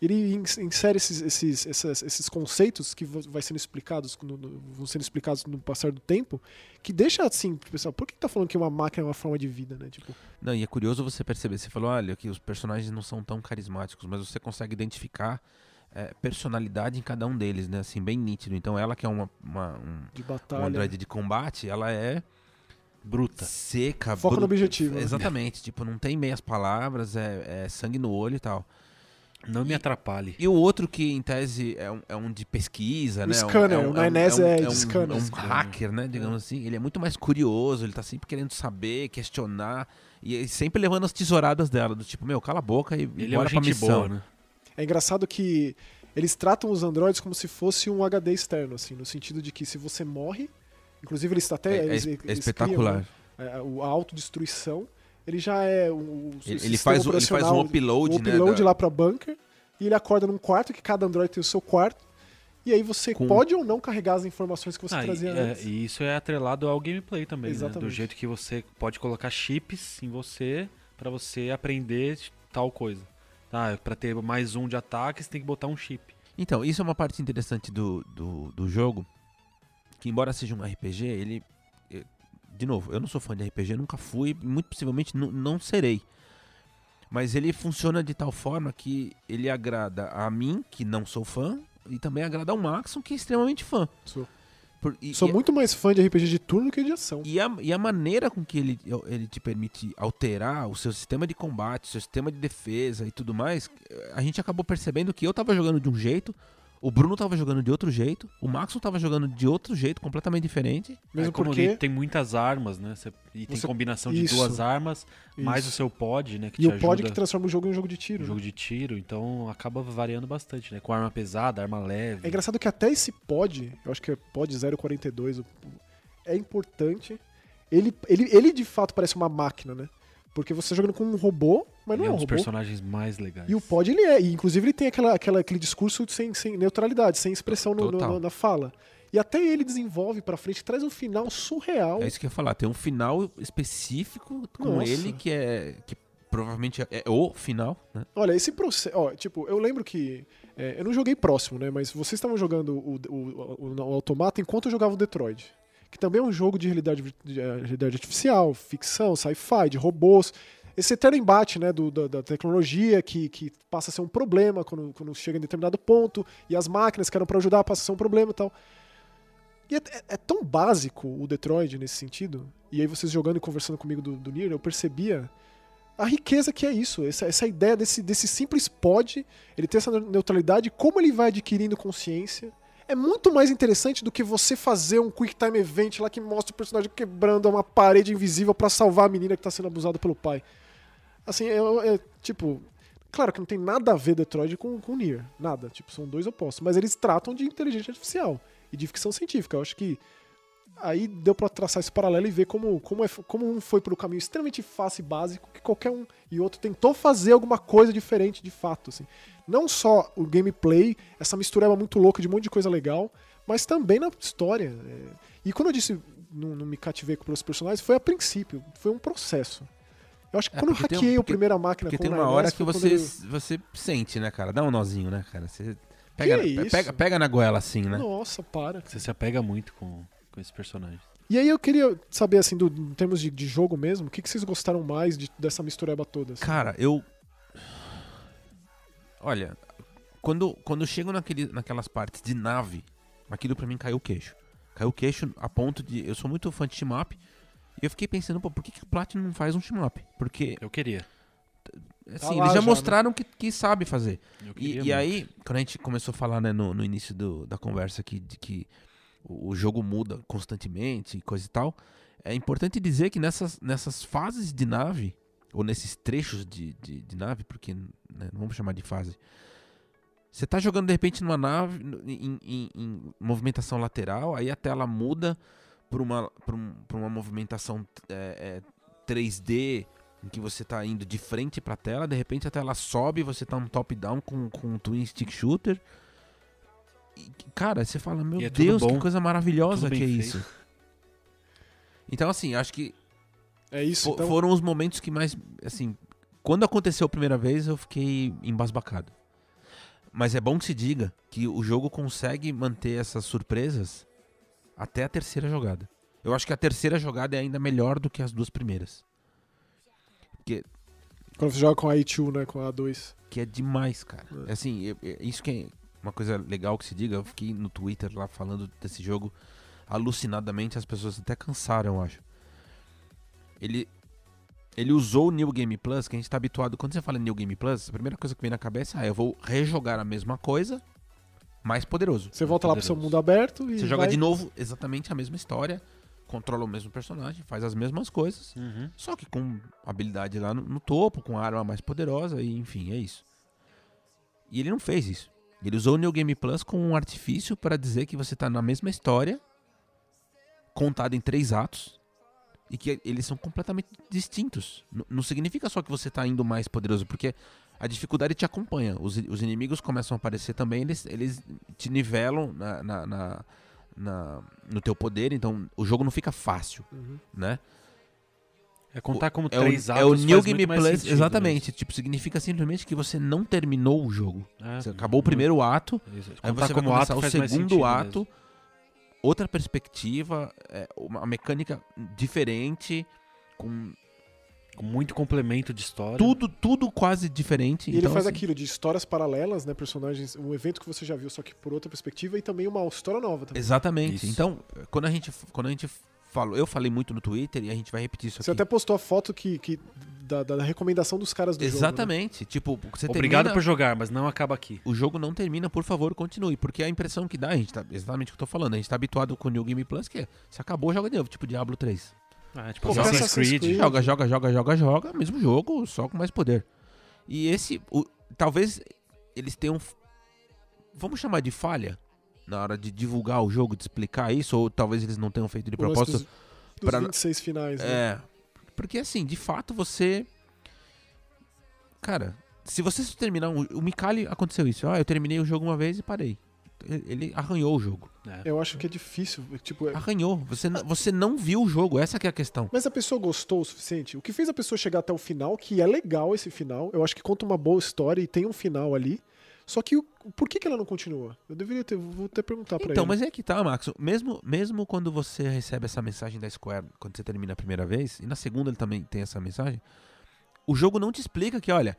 Ele ins- insere esses, esses, essas- esses conceitos que vai sendo explicados, vão sendo explicados no passar do tempo, que deixa assim, pessoal, por que tá falando que uma máquina é uma forma de vida, né? Tipo, Não, e é curioso você perceber. Você falou, olha, que os personagens não são tão carismáticos, mas você consegue identificar é, personalidade em cada um deles, né? Assim, bem nítido. Então ela que é uma, uma- um, de um batalha. androide de combate, ela é Bruta. seca, Foca no bruta. objetivo, né? Exatamente. tipo, não tem meias palavras, é, é sangue no olho e tal. Não me atrapalhe. E o outro que, em tese, é um, é um de pesquisa, O né? um- scanner, é um, o Nainés é de um, scanner. é um Scanner. hacker, né? Digamos assim. Ele é muito mais curioso, ele tá sempre querendo saber, questionar. E sempre levando as tesouradas dela, do tipo, meu, cala a boca e Ele é bora pra gente missão. boa, né? É engraçado que eles tratam os androides como se fosse um HD externo, assim, no sentido de que se você morre, inclusive eles até É, é eles, es- é eles espetacular. criam, né, a, a autodestruição, ele já é o, o Ele, ele faz, ele faz um upload, o né? upload da- lá pra bunker e ele acorda num quarto que cada androide tem o seu quarto. E aí você Com- pode ou não carregar as informações que você Ah, e, trazia é, antes. e isso é atrelado ao gameplay também, né? Do Exatamente. jeito que você pode colocar chips em você pra você aprender tal coisa. Tá, para ter mais um de ataque, você tem que botar um chip. Então, isso é uma parte interessante do, do, do jogo. Que embora seja um RPG, ele. De novo, eu não sou fã de RPG, nunca fui, e muito possivelmente não serei. Mas ele funciona de tal forma que ele agrada a mim, que não sou fã, e também agrada ao Maxon, que é extremamente fã. Sou, Por- e, sou e- muito mais fã de RPG de turno que de ação. E a, e a maneira com que ele, ele te permite alterar o seu sistema de combate, o seu sistema de defesa e tudo mais, a gente acabou percebendo que eu tava jogando de um jeito, o Bruno tava jogando de outro jeito, o Maxon tava jogando de outro jeito, completamente diferente. Mesmo é como porque ele tem muitas armas, né? Você- e tem Você- combinação de Isso. duas armas, mais o Isso. seu pod, né? Que E te o pod que transforma o jogo em um jogo de tiro. no né? jogo de tiro, então acaba variando bastante, né? Com arma pesada, arma leve. É engraçado que até esse pod, eu acho que é pod 042, o- é importante. Ele, ele, ele de fato parece uma máquina, né? Porque você tá jogando com um robô, mas Ele não é é um um dos robô. personagens mais legais. E o pod ele é. E inclusive ele tem aquela, aquela, aquele discurso sem, sem neutralidade, sem expressão no- no- na fala. E até ele desenvolve pra frente, traz um final surreal. É isso que eu ia falar, tem um final específico com Nossa. ele que é que provavelmente é o final, né? Olha, esse processo. Ó, tipo, eu lembro que. é, eu não joguei próximo, né? Mas vocês estavam jogando o, o, o, o Automata enquanto eu jogava o Detroit. Que também é um jogo de realidade, de, eh, realidade artificial, ficção, sci-fi, de robôs. Esse eterno embate né, do- da, da tecnologia que, que passa a ser um problema quando, quando chega em determinado ponto, e as máquinas que eram pra ajudar passa a ser um problema e tal. E é, é- é tão básico o Detroit nesse sentido. E aí vocês jogando e conversando comigo do, do Nier, eu percebia a riqueza que é isso, essa, essa ideia desse, desse simples pod, ele ter essa neutralidade, como ele vai adquirindo consciência, é muito mais interessante do que você fazer um quick time event lá que mostra o personagem quebrando uma parede invisível pra salvar a menina que tá sendo abusada pelo pai. Assim, é, é, tipo, claro que não tem nada a ver Detroit com, com Nier, nada, tipo, são dois opostos, mas eles tratam de inteligência artificial e de ficção científica. Eu acho que aí deu pra traçar esse paralelo e ver como, como, é, como um foi um caminho extremamente fácil e básico, que qualquer um e outro tentou fazer alguma coisa diferente de fato, assim. Não só o gameplay, essa mistureba muito louca de um monte de coisa legal, mas também na história. É. E quando eu disse não, não me cativei com os personagens, foi a princípio, foi um processo. Eu acho que É, quando eu porque tem um- hackeei a porque- primeira máquina Porque com tem uma hora que você, eu- você sente, né, cara? Dá um nozinho, né, cara? Você pega, pe- isso? pega, pega na goela assim, né? Nossa, para. Você se apega muito com, com esse personagem. E aí eu queria saber, assim, do, em termos de, de jogo mesmo, o que, que vocês gostaram mais de- dessa mistureba toda? assim? Cara, eu. Olha, quando, quando eu chego naquele, naquelas partes de nave, aquilo pra mim caiu o queixo. Caiu o queixo a ponto de. Eu sou muito fã de team up. E eu fiquei pensando, pô, por que, que o Platinum não faz um team up? Porque, Eu queria. assim, lá eles já, já, né? mostraram que, que sabe fazer. Eu E, queria e aí, quando a gente começou a falar né, no, no início do- da conversa aqui de que o, o jogo muda constantemente e coisa e tal, é importante dizer que nessas, nessas fases de nave, ou nesses trechos de, de, de nave, porque né, não vamos chamar de fase, você tá jogando de repente numa nave em, em- em movimentação lateral, aí a tela muda para uma, pra um- pra uma movimentação é, é, 3D em que você tá indo de frente pra tela, de repente a tela sobe, você tá um top-down com, com um twin stick shooter. E, cara, você fala, meu é Deus, que coisa maravilhosa tudo que é bem isso. Então, assim, acho que É isso, então. foram os momentos que mais, assim, quando aconteceu a primeira vez, eu fiquei embasbacado. Mas é bom que se diga que o jogo consegue manter essas surpresas até a terceira jogada. Eu acho que a terceira jogada é ainda melhor do que as duas primeiras. Porque Quando você joga com a A2, né? Com a A2. que é demais, cara. É. Assim, eu- eu- isso que é uma coisa legal que se diga. Eu fiquei no Twitter lá falando desse jogo alucinadamente, as pessoas até cansaram, eu acho. Ele ele usou o New Game Plus, que a gente tá habituado. Quando você fala New Game Plus, a primeira coisa que vem na cabeça é: ah, eu vou rejogar a mesma coisa, mais poderoso. Você volta lá pro seu poderoso. mundo aberto e. Você joga vai- de novo exatamente a mesma história, controla o mesmo personagem, faz as mesmas coisas. Uhum. Só que com habilidade lá no, no topo, com arma mais poderosa, e enfim, é isso. E ele não fez isso. Ele usou o New Game Plus como um artifício para dizer que você tá na mesma história, contada em três atos, e que eles são completamente distintos. N- não significa só que você tá indo mais poderoso, porque a dificuldade te acompanha. Os, os inimigos começam a aparecer também, eles, eles te nivelam na, na- na- na- no teu poder, então o jogo não fica fácil, Uhum. né? É contar como É o, três é o faz New muito Game Plus, sentido exatamente. Tipo, significa simplesmente que você não terminou o jogo. É, acabou o primeiro ato, aí você vai começar o segundo ato. Outra perspectiva, é, uma mecânica diferente, com Com muito complemento de história. tudo, tudo quase diferente. E ele então, faz assim, aquilo de histórias paralelas, né? Personagens, um evento que você já viu, só que por outra perspectiva, e também uma história nova também. Exatamente. Isso. Então, quando a gente, quando a gente falou, eu falei muito no Twitter e a gente vai repetir isso Você aqui. até postou a foto que, que da, da recomendação dos caras do jogo. né? Exatamente. Tipo, você Obrigado termina- por jogar, mas não acaba aqui. o jogo não termina, por favor, continue. Porque a impressão que dá, a gente tá, exatamente o que eu tô falando, a gente tá habituado com o New Game Plus, que é, se acabou, joga de novo, tipo Diablo 3. Ah, tipo, Pô, Assassin's Creed. Creed. Joga, joga, joga, joga, joga, mesmo jogo, só com mais poder. E esse, o- talvez eles tenham, vamos chamar de falha, na hora de divulgar o jogo, de explicar isso, ou talvez eles não tenham feito de propósito. dos, dos pra- 26 finais, né? É, porque assim, de fato você... Cara, se você terminar um... O Mikali aconteceu isso, ah, eu terminei o jogo uma vez e parei. Ele arranhou o jogo. É. Eu acho que é difícil. Tipo, é- Arranhou. Você, n- você não viu o jogo, essa que é a questão. Mas a pessoa gostou o suficiente? O que fez a pessoa chegar até o final, que é legal esse final, eu acho que conta uma boa história e tem um final ali. Só que por que, que ela não continua? Eu deveria ter, vou até perguntar pra Então, ele. mas é que tá, Max. Mesmo, mesmo quando você recebe essa mensagem da Square, quando você termina a primeira vez, e na segunda ele também tem essa mensagem, o jogo não te explica que, olha,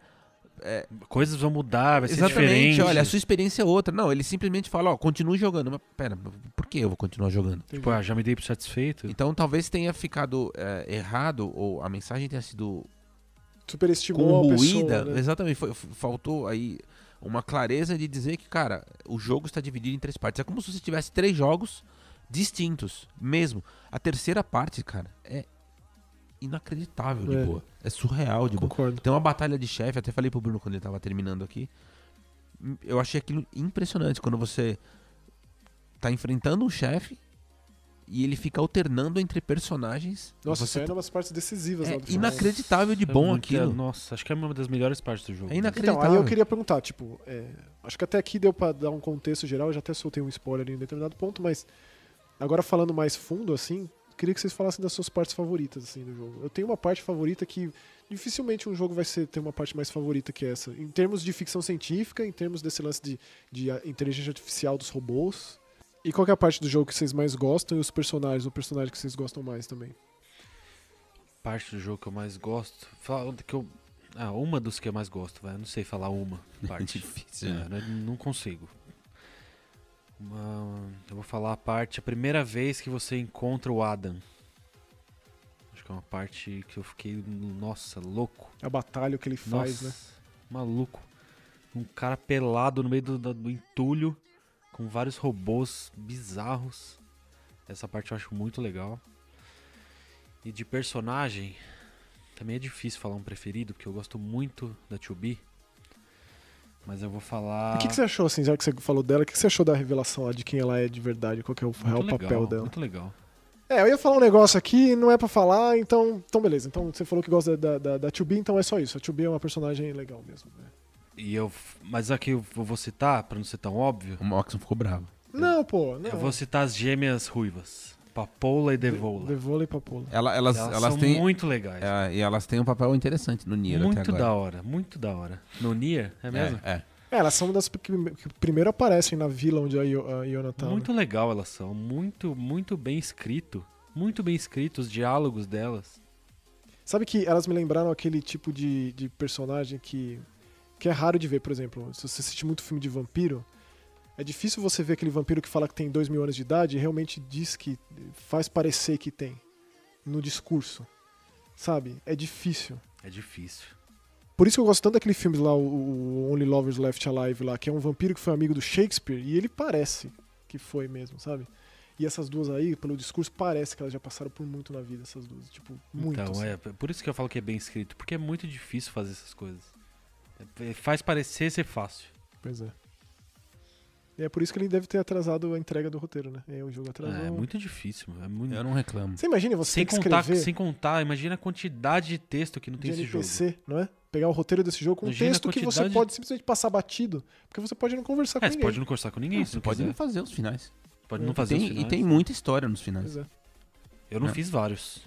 Coisas vão mudar, vai ser exatamente, diferente. olha, a sua experiência é outra. Não, ele simplesmente fala, ó, continue jogando. Mas pera, por que eu vou continuar jogando? Entendi. Tipo, ah, já me dei por satisfeito. Então talvez tenha ficado é, errado, ou a mensagem tenha sido Superestimou a pessoa, né? Exatamente, foi- faltou aí uma clareza de dizer que, cara, o jogo está dividido em três partes. É como se você tivesse três jogos distintos, mesmo. A terceira parte, cara, é inacreditável de É. boa. É surreal de boa. Concordo. Tem uma batalha de chefe, até falei pro Bruno quando ele tava terminando aqui. Eu achei aquilo impressionante quando você tá enfrentando um chefe e ele fica alternando entre personagens. Nossa, Você isso aí é uma das partes decisivas é lá do filme. inacreditável de É bom muito- aquilo. Nossa, acho que é uma das melhores partes do jogo. É Então, inacreditável. aí eu queria perguntar, tipo, é, acho que até aqui deu pra dar um contexto geral, eu já até soltei um spoiler em determinado ponto, mas agora falando mais fundo, assim, queria que vocês falassem das suas partes favoritas, assim, do jogo. Eu tenho uma parte favorita que dificilmente um jogo vai ser, ter uma parte mais favorita que essa. Em termos de ficção científica, em termos desse lance de, de a- inteligência artificial dos robôs. E qual que é a parte do jogo que vocês mais gostam e os personagens, o personagem que vocês gostam mais também? Parte do jogo que eu mais gosto. Fala que eu. Ah, uma dos que eu mais gosto, vai. Eu não sei falar uma É parte. difícil. É, né? né, não consigo. Uma- eu vou falar a parte, a primeira vez que você encontra o Adam. Acho que é uma parte que eu fiquei, nossa, louco. A batalha que ele faz, nossa, né? maluco. Um cara pelado no meio do, do entulho, com vários robôs bizarros. Essa parte eu acho muito legal. E de personagem, também é difícil falar um preferido, porque eu gosto muito da 2B. Mas eu vou falar. O que, que você achou, assim, já que você falou dela, o que, que você achou da revelação lá de quem ela é de verdade? Qual que é o real muito papel legal, dela? Muito legal. É, eu ia falar um negócio aqui, não é pra falar, então, então beleza. Então você falou que gosta da, da, da 2B, então é só isso. A 2B é uma personagem legal mesmo. né? E eu, mas aqui eu vou citar, pra não ser tão óbvio, O Moxon ficou bravo. Não, pô, não. eu vou citar as gêmeas ruivas. Papoula e Devola. Devola e Papola. Ela- elas, Elas, elas, são têm. muito legais. é, e elas têm um papel interessante no Nier até muito da hora, muito da hora. No Nier, é mesmo? É, é. É, elas são uma das que, que primeiro aparecem na vila onde a, Io- a Iona tá. né? Muito legal elas são, muito, muito bem escrito. Muito bem escrito os diálogos delas. Sabe que elas me lembraram aquele tipo de, de personagem que, que é raro de ver, por exemplo. Se você assistir muito filme de vampiro, é difícil você ver aquele vampiro que fala que tem dois mil anos de idade e realmente diz que faz parecer que tem. No discurso. Sabe? É difícil. É difícil. Por isso que eu gosto tanto daquele filme lá, o, o Only Lovers Left Alive lá, que é um vampiro que foi amigo do Shakespeare, e ele parece que foi mesmo, sabe? E essas duas aí, pelo discurso, parece que elas já passaram por muito na vida, essas duas. Tipo, muito. então, assim. é por isso que eu falo que é bem escrito, porque é muito difícil fazer essas coisas. É- faz parecer ser fácil. Pois é. E é por isso que ele deve ter atrasado a entrega do roteiro, né? É, o jogo atrasou. É, muito difícil. É muito... Eu não reclamo. Você imagina você Sem tem que contar, escrever sem contar, imagina a quantidade de texto que não tem de esse jogo. NPC, não é? Pegar o roteiro desse jogo com um texto que você pode simplesmente passar batido, porque você pode não conversar com É, você ninguém. pode não conversar com ninguém, se Você não pode quiser. não fazer os finais. Pode não E fazer Tem- os finais. e tem muita história nos finais. Pois é. Eu não É. fiz vários.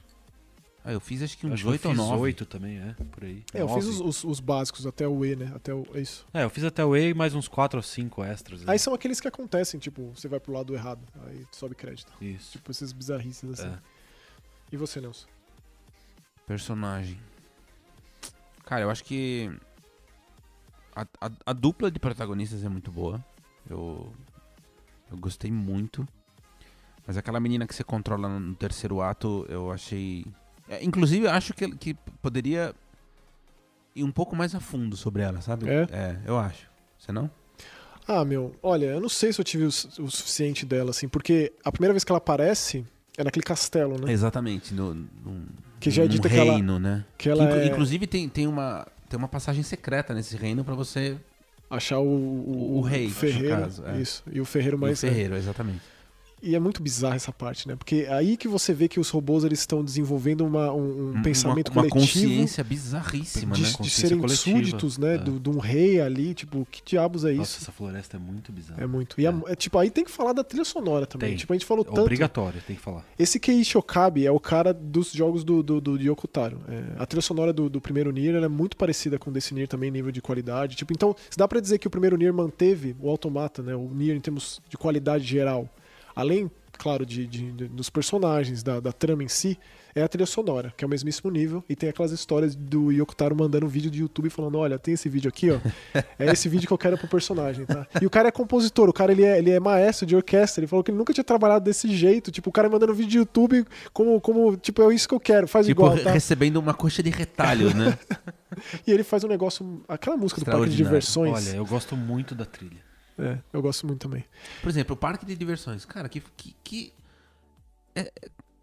Ah, eu fiz acho que uns acho que eu 8 ou fiz 9. oito também, é, por aí. É, eu fiz Nove. os, os- os básicos até o E, né? Até o, é isso. É, eu fiz até o E e mais uns 4 ou 5 extras. né? Aí são aqueles que acontecem, tipo, você vai pro lado errado, aí sobe crédito. Isso. Tipo, esses bizarrices assim. É. E você, Nelson? Personagem. Cara, eu acho que. A, a- a dupla de protagonistas é muito boa. Eu. Eu gostei muito. Mas aquela menina que você controla no terceiro ato, eu achei. É, inclusive, eu acho que, que poderia ir um pouco mais a fundo sobre ela, sabe? É? eu acho. Você não? Ah, meu, olha, eu não sei se eu tive o, o suficiente dela, assim, porque a primeira vez que ela aparece é naquele castelo, né? Exatamente. No, num- Que já é dita que ela- reino, né? Que ela Inclu- é Inclusive tem, tem, uma, tem uma passagem secreta nesse reino pra você. achar o, o, o rei, no ferreiro. caso, é. Isso. E o ferreiro o mais. ferreiro, exatamente. E é muito bizarra essa parte, né? Porque é aí que você vê que os robôs eles estão desenvolvendo uma- um, um pensamento uma, uma coletivo. consciência bizarríssima, de, né? de serem coletiva. súditos, né? É. do- De um rei ali, tipo, que diabos é isso? Nossa, essa floresta é muito bizarra. É muito. E a- é, tipo, aí tem que falar da trilha sonora também. Tem. Tipo, a gente falou É tanto. obrigatório, tem que falar. Esse Kei Shokabe é o cara dos jogos do, do, do Yoko Taro. É, a trilha sonora do, do primeiro Nier é muito parecida com o desse Nier também nível de qualidade. Tipo, então, se dá pra dizer que o primeiro Nier manteve o automata, né? O Nier em termos de qualidade geral. Além, claro, de, de- de- dos personagens, da, da trama em si, é a trilha sonora, que é o mesmíssimo nível. E tem aquelas histórias do Yoko Taro mandando um vídeo de YouTube falando: olha, tem esse vídeo aqui, ó. É esse vídeo que eu quero pro personagem, tá? E o cara é compositor, o cara ele é, ele é maestro de orquestra. Ele falou que ele nunca tinha trabalhado desse jeito. Tipo, o cara mandando vídeo de YouTube como, como tipo, é isso que eu quero, faz Tipo, igual, tá? recebendo uma coxa de retalho, né? E ele faz um negócio. Aquela música do parque de diversões. Olha, eu gosto muito da trilha. É, eu gosto muito também. Por exemplo, o parque de diversões. Cara, que. que, que- é,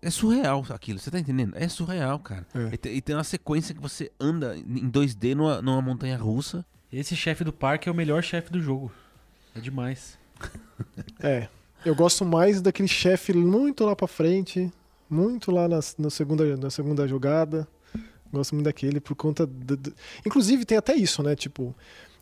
é surreal aquilo, você tá entendendo? É surreal, cara. É. E, tem, e tem uma sequência que você anda em 2D numa, numa montanha russa. Esse chefe do parque é o melhor chefe do jogo. É demais. É. Eu gosto mais daquele chefe muito lá pra frente, muito lá na, na segunda, na segunda jogada. Gosto muito daquele por conta. do- do- Inclusive, tem até isso, né? Tipo,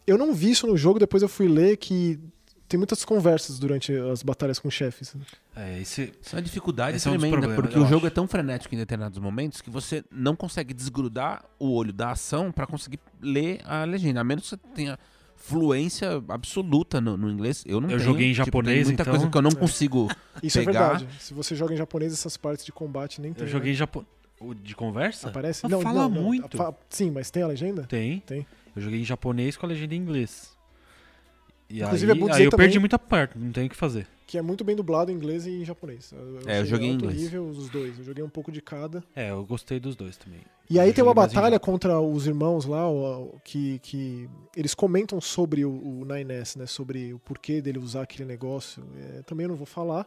eu não vi isso no jogo, depois eu fui ler que tem muitas conversas durante as batalhas com chefes. É, esse, Isso é uma dificuldade Esse é um tremenda, porque o jogo acho. é tão frenético em determinados momentos que você não consegue desgrudar o olho da ação pra conseguir ler a legenda. A menos que você tenha fluência absoluta no, no inglês. Eu não Eu tenho. joguei em Tipo, japonês, tem muita então- coisa que eu não É. consigo. Isso Pegar- é verdade. Se você joga em japonês, essas partes de combate nem tem. eu joguei né? em japonês. De conversa? Aparece? Não, fala não, não. muito. Sim, mas tem a legenda? Tem. Tem. Eu joguei em japonês com a legenda em inglês. E Inclusive, aí, é bom aí dizer eu também- perdi muita parte, não tem o que fazer. Que é muito bem dublado em inglês e em japonês. Eu, É, eu joguei em alto inglês. nível os dois. Eu joguei um pouco de cada. É, eu gostei dos dois também. E aí Eu tem uma joguei mais em batalha contra os irmãos lá, o- o- que, que eles comentam sobre o, o 9S, né? Sobre o porquê dele usar aquele negócio. É, também eu não vou falar.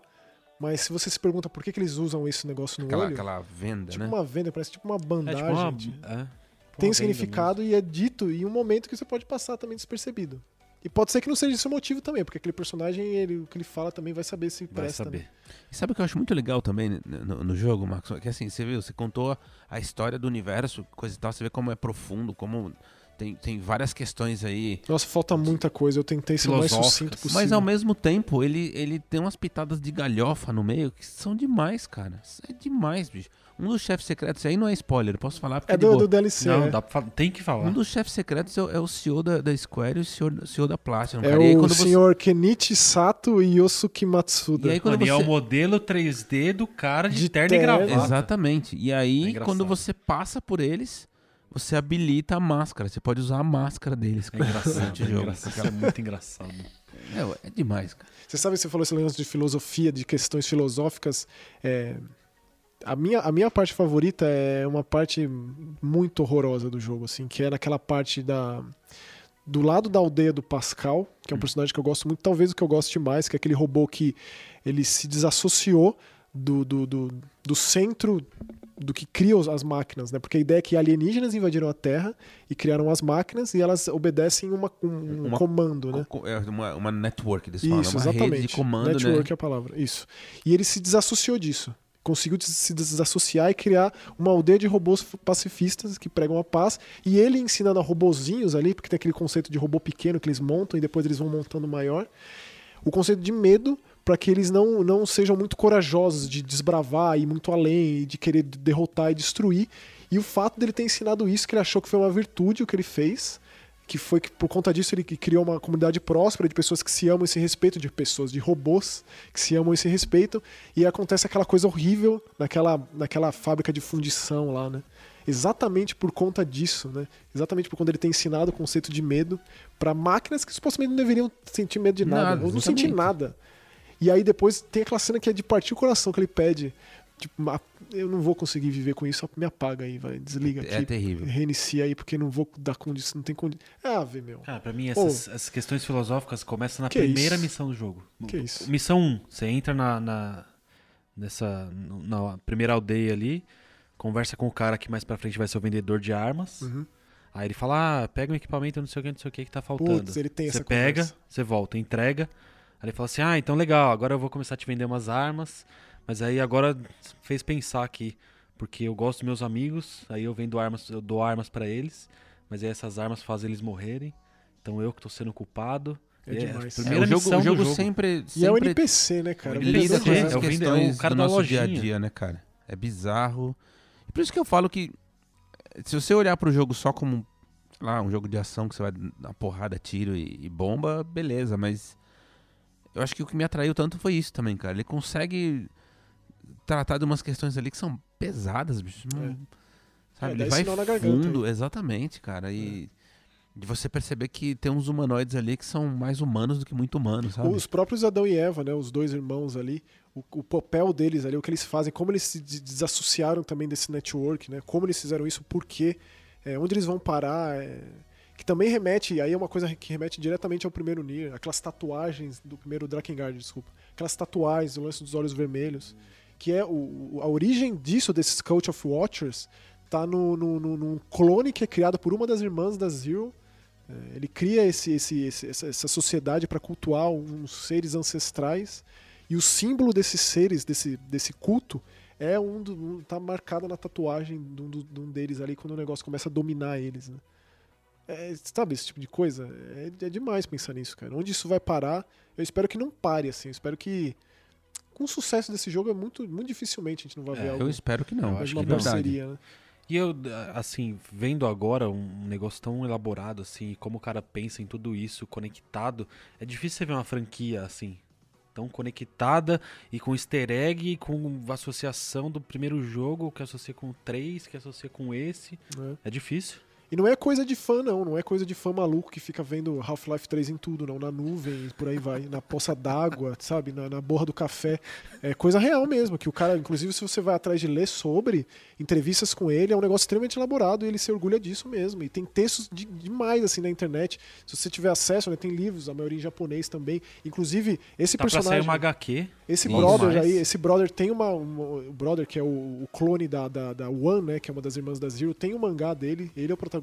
Mas se você se pergunta por que, que eles usam esse negócio no Aquela, olho, aquela venda, tipo né? uma venda, parece tipo uma É bandagem. tipo uma. de- É, tem venda significado e é dito em um momento que você pode passar também despercebido. E pode ser que não seja esse o motivo também, porque aquele personagem, ele, o que ele fala também vai saber se mesmo. Vai presta. né? saber. E sabe o que eu acho muito legal também no, no- no jogo, Marcos? Que assim, você viu, você contou a história do universo, coisa e tal, você vê como é profundo, como tem, tem várias questões aí. Nossa, falta muita coisa. Eu tentei ser o mais sucinto possível. Mas ao mesmo tempo, ele, ele tem umas pitadas de galhofa no meio que são demais, cara. Isso É demais, bicho. Um dos chefes secretos, aí não é spoiler, posso falar porque É do, do DLC. não, é. dá pra falar. Tem que falar. Um dos chefes secretos é, o- é o CEO da, da Square e o CEO, CEO da Platinum. É cara. Aí, o quando você- senhor Kenichi Sato e Yosuke Matsuda. E aí, quando Mano, e é você- o modelo 3D do cara de, De terno e gravata. Exatamente. E aí, É quando você passa por eles, você habilita a máscara. Você pode usar a máscara deles. É engraçado, é, jogo. engraçado, é muito engraçado. É, é demais, cara. Você sabe, você falou esse lance de filosofia, de questões filosóficas. é, A minha, a minha parte favorita é uma parte muito horrorosa do jogo, assim, que é naquela parte da. Do lado da aldeia do Pascal, que é um Hum. personagem que eu gosto muito, talvez o que eu goste mais, que é aquele robô que ele se desassociou do, do, do, do centro do que cria os- as máquinas, né? Porque a ideia é que alienígenas invadiram a Terra e criaram as máquinas e elas obedecem uma, um Uma- comando, né? É uma, uma network, eles falam. Isso, uma exatamente. rede de comando, Network né? é a palavra. Isso. E ele se desassociou disso. Conseguiu se desassociar e criar uma aldeia de robôs pacifistas que pregam a paz. E ele ensinando a robozinhos ali, porque tem aquele conceito de robô pequeno que eles montam e depois eles vão montando maior. O conceito de medo para que eles não, não sejam muito corajosos de desbravar e ir muito além de querer derrotar e destruir. E o fato dele ter ensinado isso, que ele achou que foi uma virtude o que ele fez, que foi que por conta disso ele criou uma comunidade próspera de pessoas que se amam e se respeitam, de pessoas, de robôs que se amam e se respeitam, e acontece aquela coisa horrível naquela, naquela fábrica de fundição lá, né? Exatamente por conta disso, né? Exatamente por quando ele tem ensinado o conceito de medo para máquinas que supostamente não deveriam sentir medo de nada, Nada, ou não sentir nada. E aí depois tem aquela cena que é de partir o coração que ele pede, tipo, "Ma- eu não vou conseguir viver com isso, me apaga aí, vai, desliga É aqui. terrível. Reinicia aí, porque não vou dar condição, não tem condição. Ah, vê, meu. Cara, pra mim, essas, essas questões filosóficas começam na Que primeira isso? missão do jogo. Que isso? Missão 1, você entra na, na- nessa na primeira aldeia ali, conversa com o cara que mais pra frente vai ser o vendedor de armas. Uhum. Aí ele fala: "Ah, pega um equipamento, não sei o que, não sei o que que tá faltando". Putz, ele tem você essa pega, conversa. você volta, entrega. Aí ele fala assim: "Ah, então legal, agora eu vou começar a te vender umas armas". Mas aí agora fez pensar aqui, porque eu gosto dos meus amigos, aí eu vendo armas, eu dou armas pra eles, mas aí essas armas fazem eles morrerem. Então eu que tô sendo culpado. É demais. a É, o jogo, missão o do jogo, jogo. sempre, E é o sempre NPC, né, cara? O Ele NPC, lida com é, essas é o é o questões do nosso dia a lojinha. dia, né, cara? É bizarro. E por isso que eu falo que se você olhar pro jogo só como lá, um jogo de ação que você vai dar porrada, tiro e, e bomba, beleza, mas eu acho que o que me atraiu tanto foi isso também, cara. Ele consegue tratar de umas questões ali que são pesadas, bicho. Não- Sabe, É, ele vai na garganta fundo, exatamente, cara. E de você perceber que tem uns humanoides ali que são mais humanos do que muito humanos, sabe? Os próprios Adão e Eva, né, os dois irmãos ali, o, o papel deles ali, o que eles fazem, como eles se des- desassociaram também desse network, né, como eles fizeram isso, por quê, é, onde eles vão parar, é, que também remete, aí é uma coisa que remete diretamente ao primeiro Nier, aquelas tatuagens do primeiro Drakengard, desculpa, aquelas tatuagens, o lance dos olhos vermelhos, que é o, a origem disso, desses Cult of Watchers, tá no, no, no- num clone que é criado por uma das irmãs da Zero, é, ele cria esse, esse- esse- essa, sociedade para cultuar uns seres ancestrais E o símbolo desses seres, desse, desse culto, é um, do, um tá marcado na tatuagem de um, de um deles ali quando o negócio começa a dominar eles, né? É, sabe esse tipo de coisa? É, é demais pensar nisso, cara. Onde isso vai parar? Eu espero que não pare, assim. Eu espero que com o sucesso desse jogo é muito, muito dificilmente a gente não vai É, ver eu algo Eu espero que não. Acho uma que é parceria, né? E eu, assim, vendo agora um negócio tão elaborado, assim, e como o cara pensa em tudo isso conectado, é difícil você ver uma franquia, assim, tão conectada e com easter egg, com associação do primeiro jogo, que associa com o 3, que associa com esse. né? É difícil. E não é coisa de fã, não. Não é coisa de fã maluco que fica vendo Half-Life 3 em tudo, não. Na nuvem, por aí vai. Na poça d'água, sabe? Na, na borra do café. É coisa real mesmo. Que o cara, inclusive, se você vai atrás de ler sobre entrevistas com ele, é um negócio extremamente elaborado e ele se orgulha disso mesmo. E tem textos de- demais, assim, na internet. Se você tiver acesso, né, tem livros, a maioria em japonês também. Inclusive, esse Tá pra sair personagem. uma HQ. Esse brother aí, esse brother tem uma. uma- o brother, que é o, o clone da, da, da One, né? Que é uma das irmãs da Zero, tem um mangá dele, ele é o protagonista.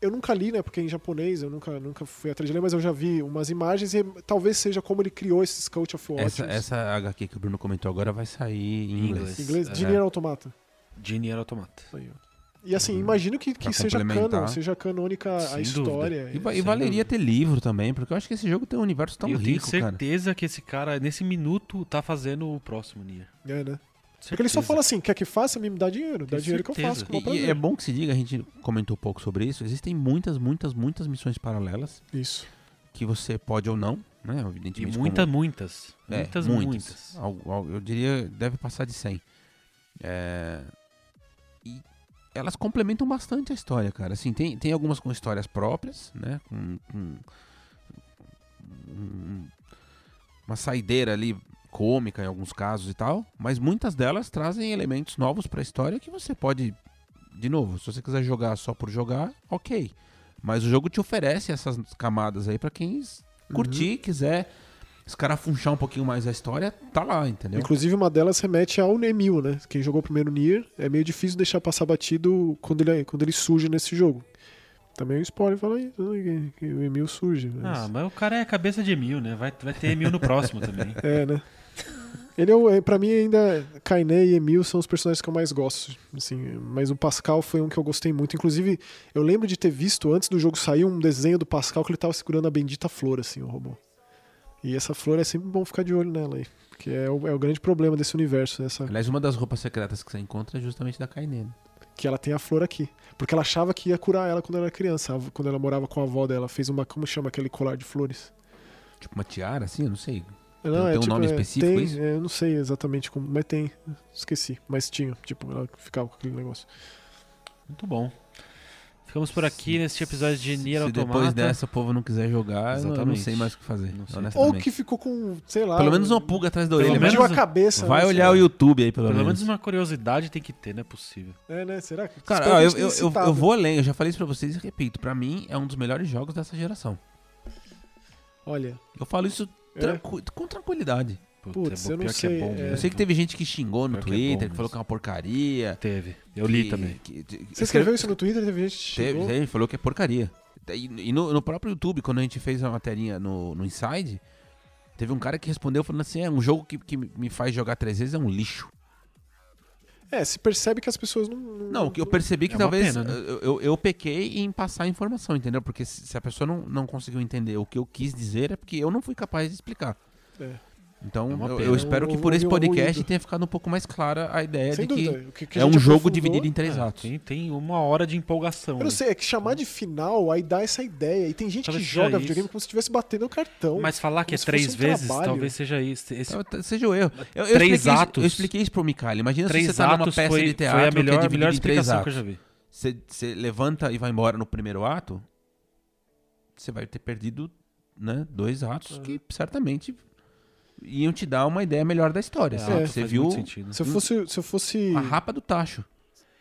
Eu nunca li, né? Porque é em japonês, eu nunca, nunca fui atrás de ler, mas eu já vi umas imagens e talvez seja como ele criou esses Coach of Watchers. Essa, essa HQ que o Bruno comentou agora vai sair em inglês. Em inglês, É. Automata. Era automata. Aí, ó. E assim, imagino que, que seja canon, seja canônica a Sem história. E, va- e Sem valeria dúvida. ter livro também, porque eu acho que esse jogo tem um universo tão e eu tenho rico, cara. certeza que esse cara, nesse minuto, tá fazendo o próximo Nier. É, né? Porque ele só fala assim, quer que faça, me dá dinheiro. Dá dinheiro que eu faço, E, e prazer. é bom que se diga, a gente comentou um pouco sobre isso, existem muitas, muitas, muitas missões paralelas Isso. que você pode ou não, né? E Evidentemente. muita, como- muitas. É, Muitas, muitas. muitas. Algo- algo- eu diria, deve passar de 100. É, E elas complementam bastante a história, cara. Assim, tem, tem algumas com histórias próprias, né? Com, com- um- uma saideira ali cômica em alguns casos e tal, mas muitas delas trazem elementos novos pra história que você pode, de novo, se você quiser jogar só por jogar, ok. Mas o jogo te oferece essas camadas aí pra quem s- curtir, quiser escarafunchar um pouquinho mais a história, tá lá, entendeu? Inclusive, uma delas remete ao Emil, né? Quem jogou primeiro Nier, é meio difícil deixar passar batido quando ele, quando ele surge nesse jogo. Também o spoiler fala isso, né, que, o Emil surge. mas- Ah, mas o cara é cabeça de mil, né? Vai, vai ter mil no próximo também. É, né? Ele é, o- é, pra mim ainda Kainé e Emil são os personagens que eu mais gosto, assim, mas o Pascal foi um que eu gostei muito. Inclusive, eu lembro de ter visto antes do jogo sair um desenho do Pascal que ele tava segurando a bendita flor, assim, o robô. E essa flor é sempre bom ficar de olho nela aí, que é o, é o grande problema desse universo, essa, Aliás, uma das roupas secretas que você encontra é justamente da Kainen. que ela tem a flor aqui. Porque ela achava que ia curar ela quando ela era criança, a quando ela morava com a avó dela, fez uma, como chama aquele colar de flores? Tipo uma tiara, assim, eu não sei. Não, tem um nome é, específico tem, isso? é, eu não sei exatamente como, mas tem. Esqueci, mas tinha, tipo, ela ficava com aquele negócio. Muito bom. Ficamos por aqui neste episódio de Nier Se Automata. depois dessa o povo não quiser jogar, eu não Exatamente. sei mais o que fazer. Ou que ficou com, sei lá. Pelo menos uma pulga atrás da Pelo orelha. menos- Pediu a cabeça. Vai né, olhar sei o YouTube aí, pelo, Pelo menos. menos uma curiosidade tem que ter, não é possível. É, né? Será que. Cara, ó, que eu, eu, eu, eu vou além, eu já falei isso pra vocês e repito. Pra mim, é um dos melhores jogos dessa geração. Olha, Eu falo isso É. tranqu- com tranquilidade. Putz, Putz, é eu não pior sei, que é bom é. mesmo. Eu sei que teve gente que xingou no Pior que é Twitter, bom que falou que é uma porcaria. Teve. Eu li que- também. que- que- você escreveu isso no Twitter? Teve gente que Teve, chegou. teve, falou que é porcaria. E, e no, no próprio YouTube, quando a gente fez a materinha no, no Inside, teve um cara que respondeu falando assim: é um jogo que, que me faz jogar três vezes é um lixo. É, se percebe que as pessoas não. Não, o que eu percebi que É talvez pena, né? eu, eu, eu pequei em passar a informação, entendeu? Porque se, se a pessoa não, não conseguiu entender o que eu quis dizer, é porque eu não fui capaz de explicar. É. Então, É eu, eu espero que por esse podcast tenha ficado um pouco mais clara a ideia Sem de dúvida. que que, que a é um jogo dividido em três Ah, atos. tem, tem uma hora de empolgação. Eu não sei, é que chamar de final, aí dá essa ideia. E tem gente Talvez que joga isso. videogame como se estivesse batendo o cartão. Mas falar que é se três um vezes, trabalho. talvez seja isso. Esse, Então, seja o erro. Eu, eu Três expliquei isso- atos. eu expliquei isso pro Mikali. Imagina se três você tá numa atos peça foi, de teatro foi a que é melhor, dividida melhor em três explicação que eu atos. já vi. Você, você levanta e vai embora no primeiro ato, você vai ter perdido né, dois atos Uhum. que certamente iam te dar uma ideia melhor da história. É, Você- algo você faz viu. Se eu fosse. Se eu fosse, a rapa do tacho.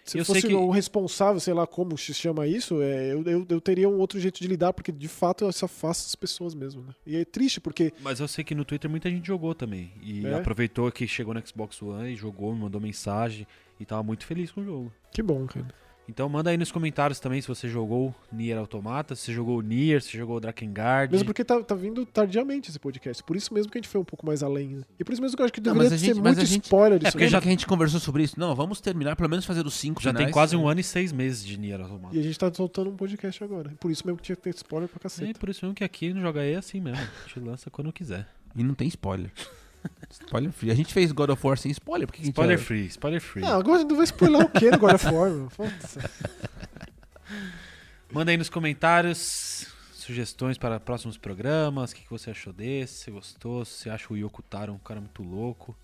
se Eu eu sei fosse que- o responsável, sei lá como se chama isso, é, eu, eu, eu teria um outro jeito de lidar, porque de fato isso afasta as pessoas mesmo. Né? E é triste, porque. Mas eu sei que no Twitter muita gente jogou também. E É? aproveitou que chegou no Xbox One e jogou, me mandou mensagem e tava muito feliz com o jogo. Que bom, cara. Então manda aí nos comentários também se você jogou Nier Automata, se você jogou Nier, se jogou Drakengard. Mesmo porque tá, tá vindo tardiamente esse podcast. Por isso mesmo que a gente foi um pouco mais além. né? E por isso mesmo que eu acho que Não, deveria ser gente- muito gente- spoiler É, disso. porque aí. já que a gente conversou sobre isso, não, vamos terminar, pelo menos fazer os cinco Já tem finais. quase um ano e seis meses de Nier Automata. E a gente tá soltando um podcast agora. Por isso mesmo que tinha que ter spoiler pra É cacete. por isso mesmo que aqui no Joga E é assim mesmo. A gente lança quando quiser. E não tem spoiler. Spoiler free. A gente fez God of War sem spoiler, por que que a gente Spoiler ia- free, spoiler free. Ah, agora não vai spoiler o quê no God of War. Manda aí nos comentários sugestões para próximos programas. O que que você achou desse? Se gostou? Se você acha o Yoko Taro um cara muito louco?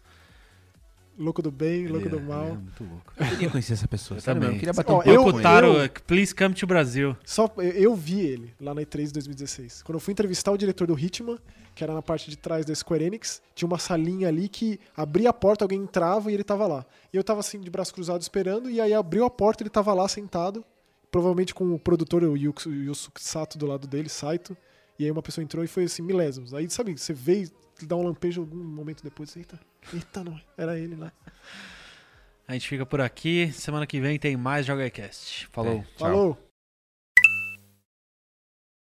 Louco do bem, louco Ele do é- mal. é muito louco. Eu queria conhecer essa pessoa. Mesmo, Eu queria bater Ó, um papo eu- com. Taro, eu- please come to Brasil. Só eu, eu vi ele lá na E3 de 2016. Quando eu fui entrevistar o diretor do Hitman, que era na parte de trás da Square Enix, tinha uma salinha ali que abria a porta, alguém entrava e ele tava lá. E eu tava assim, de braço cruzado esperando, e aí abriu a porta ele tava lá sentado, provavelmente com o produtor, o Yusu, Yusuke Sato, do lado dele, Saito. E aí uma pessoa entrou e foi assim, milésimos. Aí, sabe, você vê dá um lampejo algum momento depois, eita, eita, não, era ele lá. A gente fica por aqui. Semana que vem tem mais Joga Cast. Falou. É, tchau. Falou!